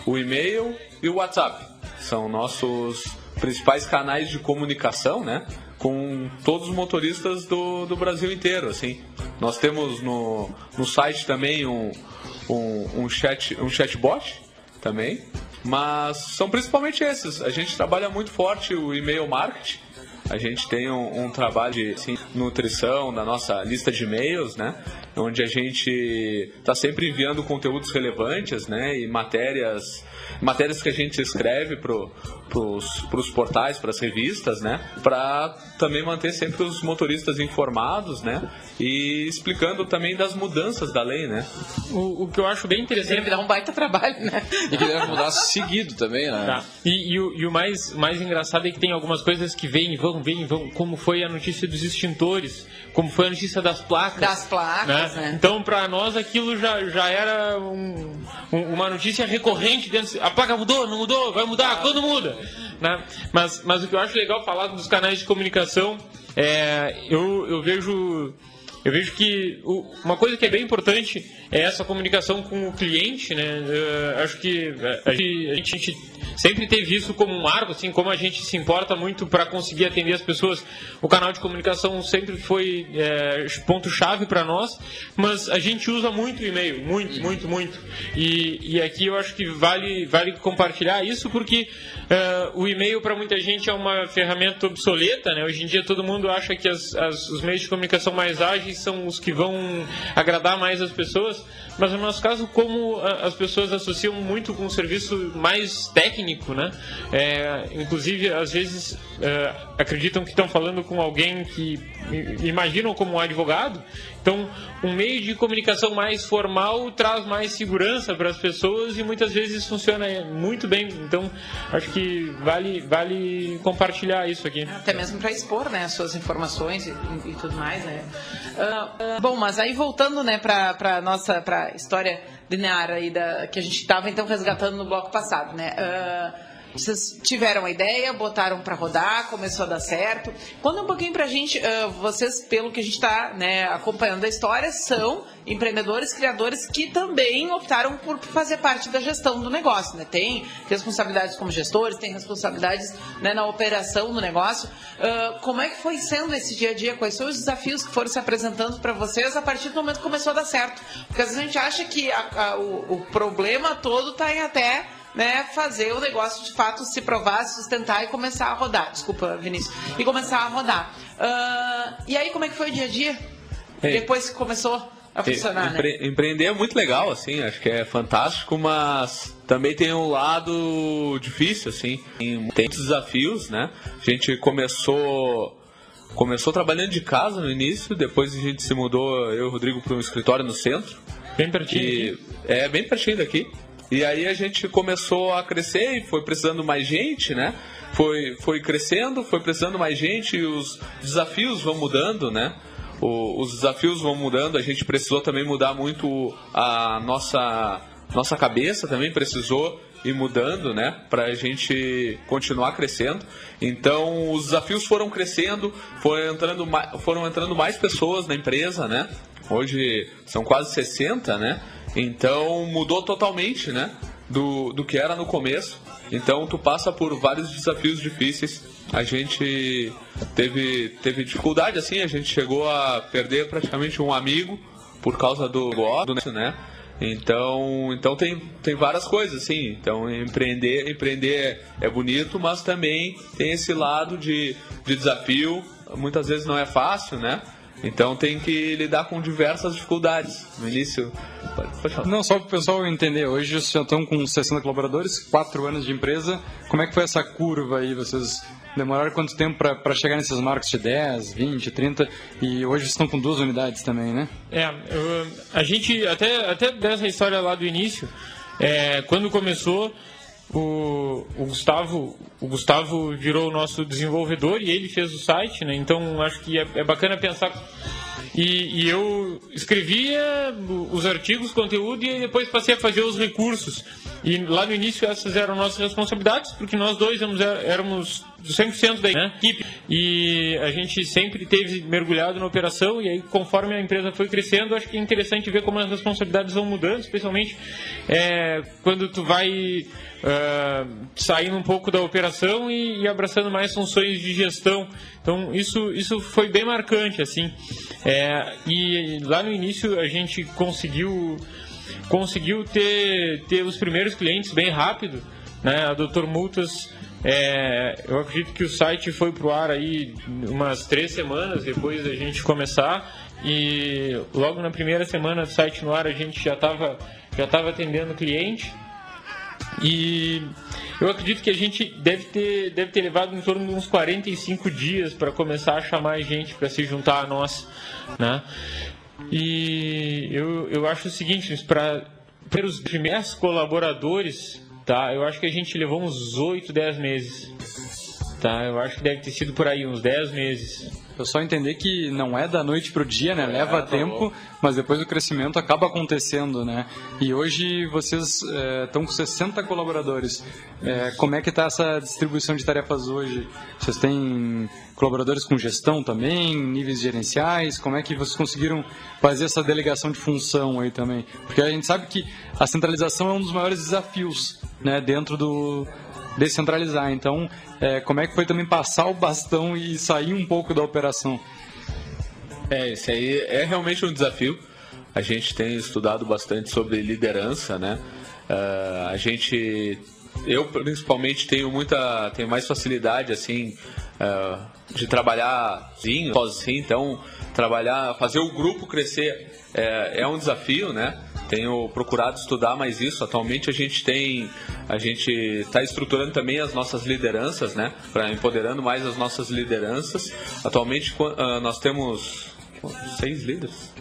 o e-mail e o WhatsApp. São nossos principais canais de comunicação, né? Com todos os motoristas do, do Brasil inteiro, assim. Nós temos no, no site também um, um, um, chat, um chatbot também. Mas são principalmente esses. A gente trabalha muito forte o e-mail marketing. A gente tem um, um trabalho de assim, nutrição na nossa lista de e-mails, né? Onde a gente está sempre enviando conteúdos relevantes, né? E matérias, matérias que a gente escreve pro, pros, pros portais, para as revistas, né? Para também manter sempre os motoristas informados, né? E explicando também das mudanças da lei, né? O, o que eu acho bem interessante. Deve dar um baita trabalho, né? E que deve mudar seguido também, né? Tá. E, e o, e o mais, mais engraçado é que tem algumas coisas que vêm e vão, vêm e vão, como foi a notícia dos extintores, como foi a notícia das placas. Das placas, né? Então, para nós, aquilo já, já era um- um- uma notícia recorrente. Dentro, a placa mudou, não mudou, vai mudar, quando muda? Né? Mas, mas o que eu acho legal falar dos canais de comunicação, é, eu, eu vejo... Eu vejo que o- uma coisa que é bem importante é essa comunicação com o cliente, né? Eu acho que é, a gente, a gente sempre teve isso como um marco, assim, como a gente se importa muito para conseguir atender as pessoas. O canal de comunicação sempre foi é, ponto-chave para nós, mas a gente usa muito o e-mail, muito, muito, muito. E, e aqui eu acho que vale, vale compartilhar isso porque é, o e-mail para muita gente é uma ferramenta obsoleta, né? Hoje em dia todo mundo acha que as- as- os meios de comunicação mais ágeis são os que vão agradar mais as pessoas, mas no nosso caso, como a- as pessoas associam muito com um serviço mais técnico, né? É, inclusive, às vezes é, acreditam que estão falando com alguém que imaginam como um advogado. Então, um meio de comunicação mais formal traz mais segurança para as pessoas e muitas vezes funciona muito bem. Então, acho que vale, vale compartilhar isso aqui. Até mesmo para expor, né, as suas informações e, e tudo mais, né. Ah, bom, mas aí voltando, né, para para nossa para história linear aí da que a gente estava então resgatando no bloco passado, né. Ah, vocês tiveram a ideia, botaram para rodar, começou a dar certo. Conta um pouquinho pra gente, ah, vocês, pelo que a gente está né, acompanhando a história, são empreendedores, criadores que também optaram por fazer parte da gestão do negócio, né? Tem responsabilidades como gestores, tem responsabilidades né, na operação do negócio. Ah, como é que foi sendo esse dia a dia? Quais são os desafios que foram se apresentando para vocês a partir do momento que começou a dar certo? Porque às vezes a gente acha que a- a- o, o problema todo está em até né, fazer o negócio de fato se provar, se sustentar e começar a rodar. Desculpa, Vinícius. E começar a rodar. Ah, e aí, como é que foi o dia a dia? Ei. Depois que começou a funcionar, né? Empre- Empreender é muito legal, assim, acho que é fantástico, mas também tem um lado difícil, assim. Tem tem muitos desafios, né? A gente começou começou trabalhando de casa no início, depois a gente se mudou, eu e o Rodrigo, para um escritório no centro. Bem pertinho. E é bem pertinho daqui. E aí a gente começou a crescer e foi precisando mais gente, né? Foi, foi crescendo, foi precisando mais gente e os desafios vão mudando, né? O- os desafios vão mudando, a gente precisou também mudar muito a nossa, nossa cabeça, também precisou ir mudando, né? Pra gente continuar crescendo. Então os desafios foram crescendo, foram entrando, foram entrando mais pessoas na empresa, né? Hoje são quase 60, né? Então mudou totalmente, né? Do, do que era no começo. Então tu passa por vários desafios difíceis. A gente teve, teve dificuldade, assim, a gente chegou a perder praticamente um amigo por causa do negócio, né? Então, então tem, tem várias coisas, assim. Então empreender, empreender é bonito, mas também tem esse lado de, de desafio. Muitas vezes não é fácil, né? Então tem que lidar com diversas dificuldades. No início, pode, pode falar. Não, só para o pessoal entender, hoje vocês já estão com 60 colaboradores, 4 anos de empresa. Como é que foi essa curva aí? Vocês demoraram quanto tempo para chegar nesses marcos de 10, 20, 30? E hoje vocês estão com duas unidades também, né? É, eu- a gente, até, até dessa história lá do início, é, quando começou, o, o Gustavo o Gustavo virou o nosso desenvolvedor e ele fez o site, né? Então acho que é, é bacana pensar e, e eu escrevia os artigos, conteúdo e depois passei a fazer os recursos. E lá no início essas eram nossas responsabilidades, porque nós dois éramos, éramos 100% da né, equipe e a gente sempre teve mergulhado na operação e aí conforme a empresa foi crescendo, acho que é interessante ver como as responsabilidades vão mudando, especialmente é, quando tu vai ah, saindo um pouco da operação e, e abraçando mais funções de gestão. Então isso isso foi bem marcante assim. É, e lá no início a gente conseguiu conseguiu ter, ter os primeiros clientes bem rápido, né? A Doutor Multas, é, eu acredito que o site foi pro ar aí umas três semanas depois da gente começar e logo na primeira semana do site no ar a gente já estava já tava atendendo cliente e eu acredito que a gente deve ter, deve ter levado em torno de uns 45 dias para começar a chamar gente para se juntar a nós, né? E eu, eu acho o seguinte, para ter os primeiros colaboradores, tá? Eu acho que a gente levou uns 8, 10 meses. Tá? Eu acho que deve ter sido por aí uns 10 meses. Eu só entender que não é da noite pro dia, né? Leva tá tempo, mas depois o crescimento acaba acontecendo, né? E hoje vocês estão com 60 colaboradores. É, como é que está essa distribuição de tarefas hoje? Vocês têm colaboradores com gestão também, níveis gerenciais? Como é que vocês conseguiram fazer essa delegação de função aí também? Porque a gente sabe que a centralização é um dos maiores desafios, né? Dentro do descentralizar. Então, é, como é que foi também passar o bastão e sair um pouco da operação? É, isso aí é realmente um desafio. A gente tem estudado bastante sobre liderança, né? Ah, a gente, eu principalmente tenho muita, tenho mais facilidade assim ah, de trabalhar sozinho, sozinho, então trabalhar, fazer o grupo crescer é, é um desafio, né? Tenho procurado estudar mais isso. Atualmente a gente tem, a gente está estruturando também as nossas lideranças, né? Para empoderando mais as nossas lideranças. Atualmente ah, nós temos seis líderes.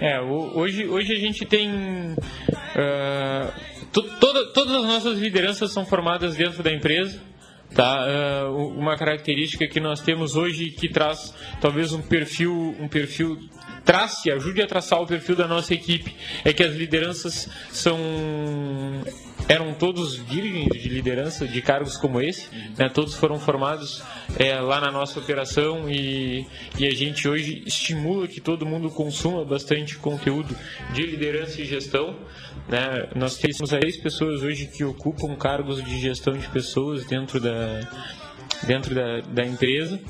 É, hoje, hoje a gente tem. ah, to- toda- todas as nossas lideranças são formadas dentro da empresa. Tá? Ah, u- uma característica que nós temos hoje que traz talvez um perfil, um perfil trace, ajude a traçar o perfil da nossa equipe, é que as lideranças são eram todos virgens de liderança de cargos como esse, né? todos foram formados é, lá na nossa operação e, e a gente hoje estimula que todo mundo consuma bastante conteúdo de liderança e gestão. Né? Nós temos seis pessoas hoje que ocupam cargos de gestão de pessoas dentro da, dentro da, da empresa.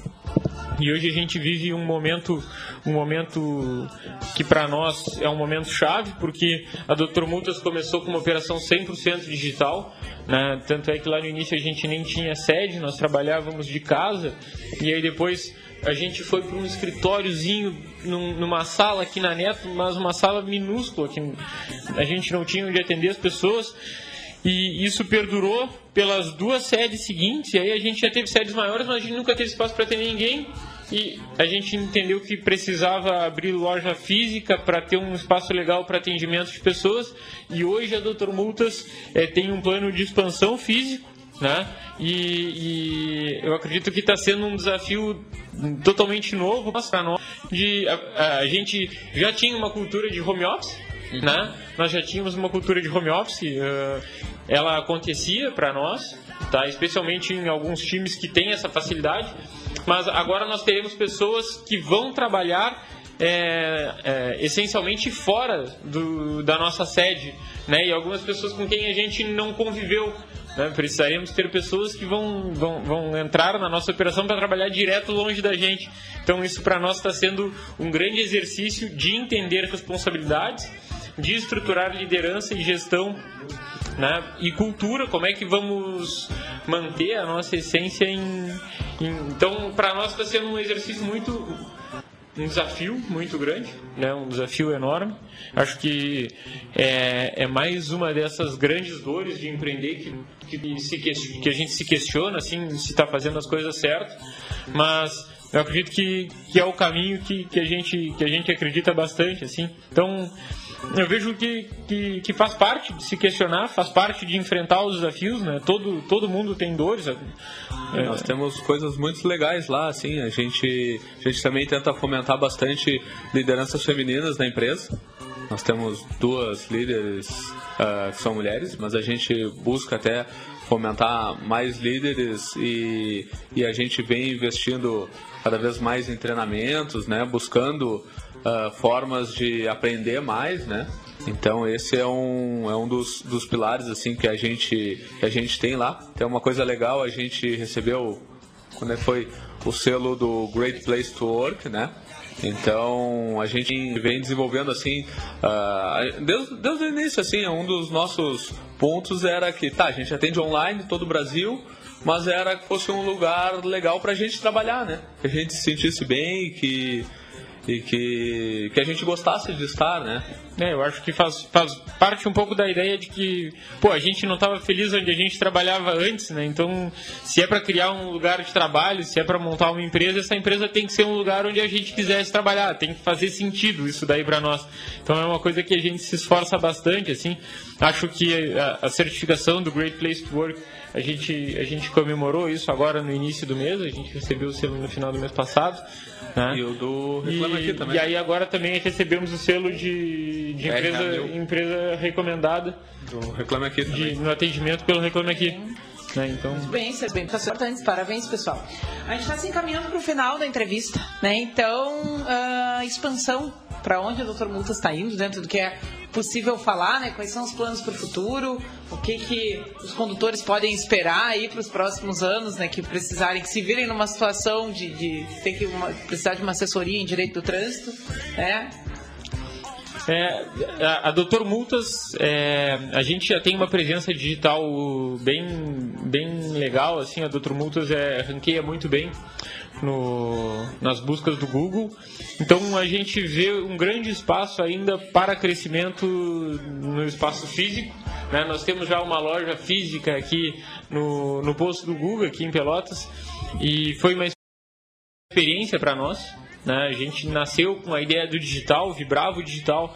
E hoje a gente vive um momento, um momento que para nós é um momento chave, porque a Dr. Multas começou com uma operação 100% digital, né? tanto é que lá no início a gente nem tinha sede, nós trabalhávamos de casa, e aí depois a gente foi para um escritóriozinho num- numa sala aqui na Neto, mas uma sala minúscula, que a gente não tinha onde atender as pessoas, e isso perdurou pelas duas sedes seguintes, e aí a gente já teve sedes maiores, mas a gente nunca teve espaço para atender ninguém. E a gente entendeu que precisava abrir loja física para ter um espaço legal para atendimento de pessoas. E hoje a Dr. Multas eh, tem um plano de expansão físico, né? E, e eu acredito que está sendo um desafio totalmente novo para nós. De, a, a- gente já tinha uma cultura de home office, né? Nós já tínhamos uma cultura de home office, eh, ela acontecia para nós, tá? Especialmente em alguns times que têm essa facilidade. Mas agora nós teremos pessoas que vão trabalhar é, é, essencialmente fora do, da nossa sede, né? E algumas pessoas com quem a gente não conviveu. Né? Precisaremos ter pessoas que vão, vão, vão entrar na nossa operação para trabalhar direto longe da gente. Então isso para nós está sendo um grande exercício de entender responsabilidades, de estruturar liderança e gestão né? e cultura, como é que vamos manter a nossa essência em. em- então, para nós está sendo um exercício muito um desafio muito grande, né? um desafio enorme. Acho que é, é mais uma dessas grandes dores de empreender que, que, se, que a gente se questiona assim, se está fazendo as coisas certas, mas eu acredito que, que é o caminho que, que, a gente, que a gente acredita bastante. assim. Então, eu vejo que, que, que, faz parte de se questionar, faz parte de enfrentar os desafios, né? Todo, todo mundo tem dores. É... Nós temos coisas muito legais lá, assim, a gente, a gente também tenta fomentar bastante lideranças femininas na empresa. Nós temos duas líderes uh, que são mulheres, mas a gente busca até fomentar mais líderes e, e a gente vem investindo cada vez mais em treinamentos, né? Buscando uh, formas de aprender mais, né? Então esse é um, é um dos, dos pilares assim que a gente que a gente tem lá. Tem uma coisa legal, a gente recebeu quando é foi o selo do Great Place to Work, né? Então a gente vem desenvolvendo assim, uh, desde, desde o início assim, um dos nossos pontos era que tá, a gente atende online todo o Brasil, mas era que fosse um lugar legal para a gente trabalhar, né? Que a gente se sentisse bem, que e que, que a gente gostasse de estar, né? É, eu acho que faz, faz parte um pouco da ideia de que, pô, a gente não estava feliz onde a gente trabalhava antes, né? Então, se é para criar um lugar de trabalho, se é para montar uma empresa, essa empresa tem que ser um lugar onde a gente quisesse trabalhar, tem que fazer sentido isso daí para nós. Então, é uma coisa que a gente se esforça bastante, assim. Acho que a, a certificação do Great Place to Work a gente, a gente comemorou isso agora no início do mês, a gente recebeu o selo no final do mês passado. Né? E o do Reclama e, Aqui também. E aí agora também recebemos o selo de, de empresa, empresa recomendada. Do Reclame Aqui também. De, no atendimento pelo Reclame Aqui. Né? Então... Muito bem, vocês bem importantes. Parabéns, pessoal. A gente está se encaminhando para o final da entrevista, né? Então, a expansão para onde o Dr. Multas está indo, dentro do que é possível falar, né? Quais são os planos para o futuro, o que, que os condutores podem esperar aí para os próximos anos, né? Que precisarem, que se virem numa situação de, de ter que uma, precisar de uma assessoria em direito do trânsito, né? É, a, a Doutor Multas, é, a gente já tem uma presença digital bem, bem legal, assim, a Doutor Multas é, ranqueia muito bem no, nas buscas do Google. Então a gente vê um grande espaço ainda para crescimento no espaço físico. Né? Nós temos já uma loja física aqui no, no posto do Google, aqui em Pelotas, e foi uma experiência para nós. Né? A gente nasceu com a ideia do digital, vibrava o digital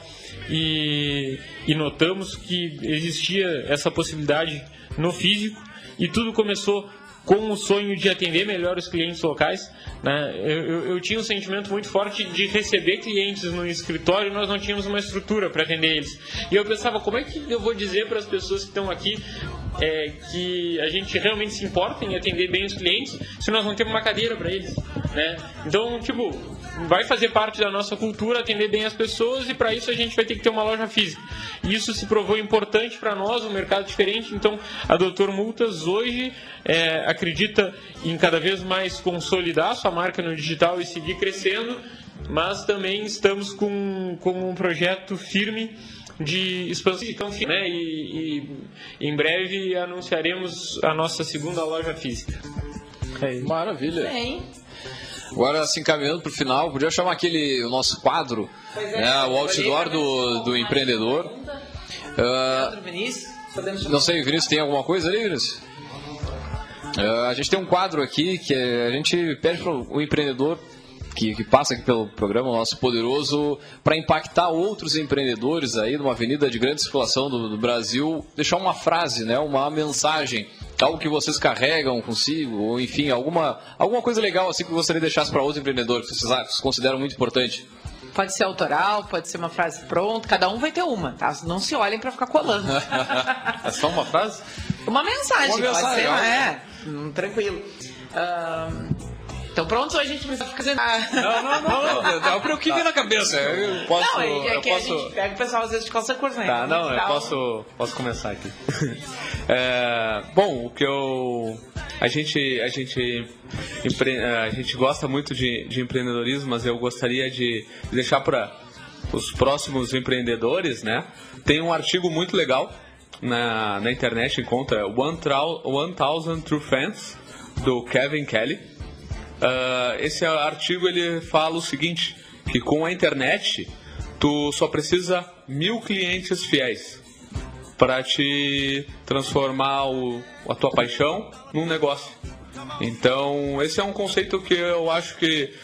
e, e notamos que existia essa possibilidade no físico e tudo começou com o sonho de atender melhor os clientes locais. Né? Eu, eu, eu, tinha um sentimento muito forte de receber clientes no escritório e nós não tínhamos uma estrutura para atender eles. E eu pensava, como é que eu vou dizer para as pessoas que estão aqui é, que a gente realmente se importa em atender bem os clientes se nós não temos uma cadeira para eles? Né? Então, tipo, vai fazer parte da nossa cultura atender bem as pessoas e para isso a gente vai ter que ter uma loja física. E isso se provou importante para nós, um mercado diferente. Então, a Doutor Multas hoje é, acredita em cada vez mais consolidar sua marca no digital e seguir crescendo, mas também estamos com, com um projeto firme de expansão então, né? E, e, em breve anunciaremos a nossa segunda loja física. É Maravilha. Bem. Agora, assim, caminhando para o final, podia chamar aquele, o nosso quadro, é, né, o outdoor do, do empreendedor. Uh, não sei, Vinícius, tem alguma coisa ali, Vinícius? Uh, a gente tem um quadro aqui que a gente pede para o empreendedor que, que, passa aqui pelo programa, nosso poderoso, para impactar outros empreendedores aí numa avenida de grande circulação do, do, Brasil, deixar uma frase, né, uma mensagem, algo que vocês carregam consigo, ou enfim, alguma, alguma coisa legal assim que gostaria de deixar para outros empreendedores que vocês consideram muito importante. Pode ser autoral, pode ser uma frase pronta, cada um vai ter uma, tá? Não se olhem para ficar colando. é só uma frase? Uma mensagem, uma mensagem, pode ser, é, hum, tranquilo. Uh, então pronto, a gente precisa fazer nada. Não, não, não. não, não. o que vem na cabeça. Eu posso, não, é, eu que posso... a gente pega o pessoal às vezes de calça curta, né? Tá, não, eu posso, posso começar aqui. é, bom, o que eu... A gente, a gente, a gente gosta muito de, de empreendedorismo, mas eu gostaria de deixar para os próximos empreendedores, né? Tem um artigo muito legal na, na internet, encontra One Thousand True Fans, do Kevin Kelly. Uh, esse artigo ele fala o seguinte, que com a internet tu só precisa mil clientes fiéis para te transformar o, a tua paixão num negócio. Então esse é um conceito que eu acho que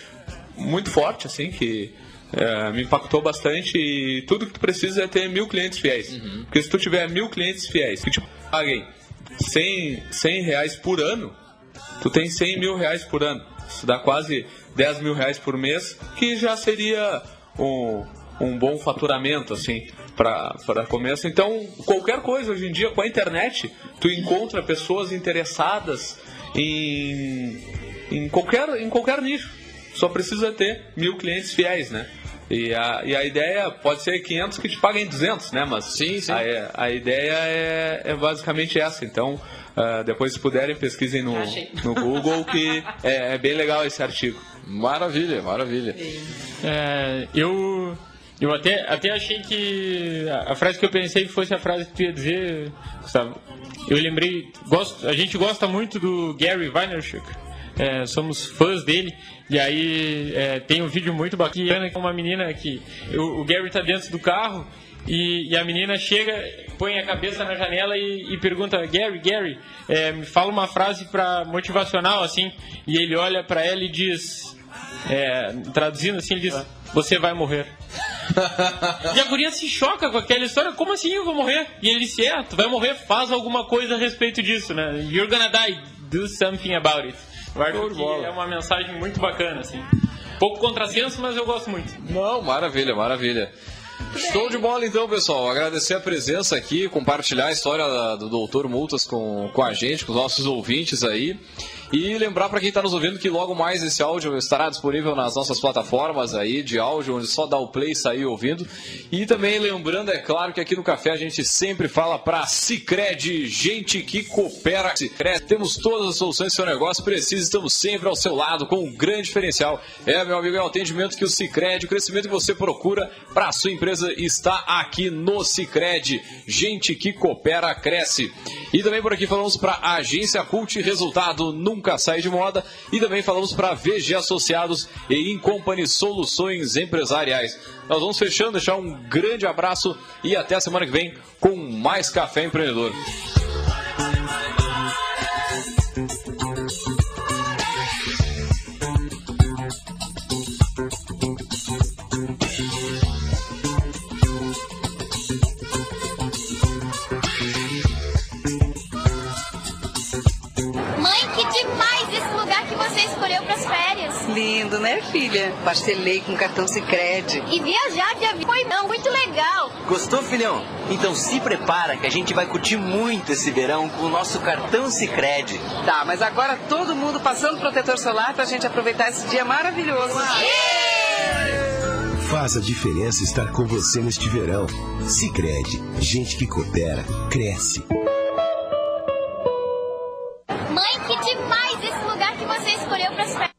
muito forte, assim, que é, me impactou bastante e tudo que tu precisa é ter mil clientes fiéis. Uhum. Porque se tu tiver mil clientes fiéis que te paguem 100, 100 reais por ano, tu tem 100 mil reais por ano. Isso dá quase 10 mil reais por mês, que já seria um, um bom faturamento, assim, para começo. Então, qualquer coisa hoje em dia com a internet, tu encontra pessoas interessadas em, em, qualquer, em qualquer nicho. Só precisa ter mil clientes fiéis, né? E a, e a ideia pode ser 500 que te paguem 200, né? Mas sim, sim. A, a ideia é, é basicamente essa. Então, uh, depois se puderem, pesquisem no, no Google, que é, é, bem legal esse artigo. Maravilha, maravilha. É, eu eu até, até achei que a frase que eu pensei fosse a frase que tu ia dizer, Gustavo. Eu lembrei, gosto, a gente gosta muito do Gary Vaynerchuk. É, somos fãs dele. E aí é, tem um vídeo muito bacana com uma menina que o, o Gary está dentro do carro e, e, a menina chega, põe a cabeça na janela e, e pergunta Gary, Gary, é, me fala uma frase para motivacional assim. E ele olha para ela e diz, é, traduzindo assim, ele diz: você vai morrer. e a guria se choca com aquela história, como assim eu vou morrer? E ele disse, é, tu vai morrer, faz alguma coisa a respeito disso, né? You're gonna die, do something about it. Eu acho que é uma mensagem muito bacana, assim. Pouco contrassenso, mas eu gosto muito. Não, maravilha, maravilha. Show de bola então, pessoal. Agradecer a presença aqui, compartilhar a história do Doutor Multas com, com a gente, com os nossos ouvintes aí. E lembrar para quem está nos ouvindo que logo mais esse áudio estará disponível nas nossas plataformas aí de áudio, onde só dá o play e sair ouvindo. E também lembrando, é claro, que aqui no Café a gente sempre fala para Cicred, gente que coopera. Cicred, temos todas as soluções que seu negócio precisa, estamos sempre ao seu lado com um grande diferencial. É, meu amigo, é o atendimento que o Cicred, o crescimento que você procura para a sua empresa está aqui no Cicred. Gente que coopera, cresce. E também por aqui falamos para a Agência Cult, resultado nunca nunca sai de moda. E também falamos para VG Associados e Incompany Soluções Empresariais. Nós vamos fechando, deixar um grande abraço e até a semana que vem com mais Café Empreendedor. tudo, né, filha? Parcelei com cartão Sicredi. E viajar de avião foi não, muito legal. Gostou, filhão? Então se prepara que a gente vai curtir muito esse verão com o nosso cartão Sicredi. Tá, mas agora todo mundo passando protetor solar pra gente aproveitar esse dia maravilhoso. Faz a diferença estar com você neste verão. Sicredi, gente que coopera, cresce. Mãe, que demais esse lugar que você escolheu para as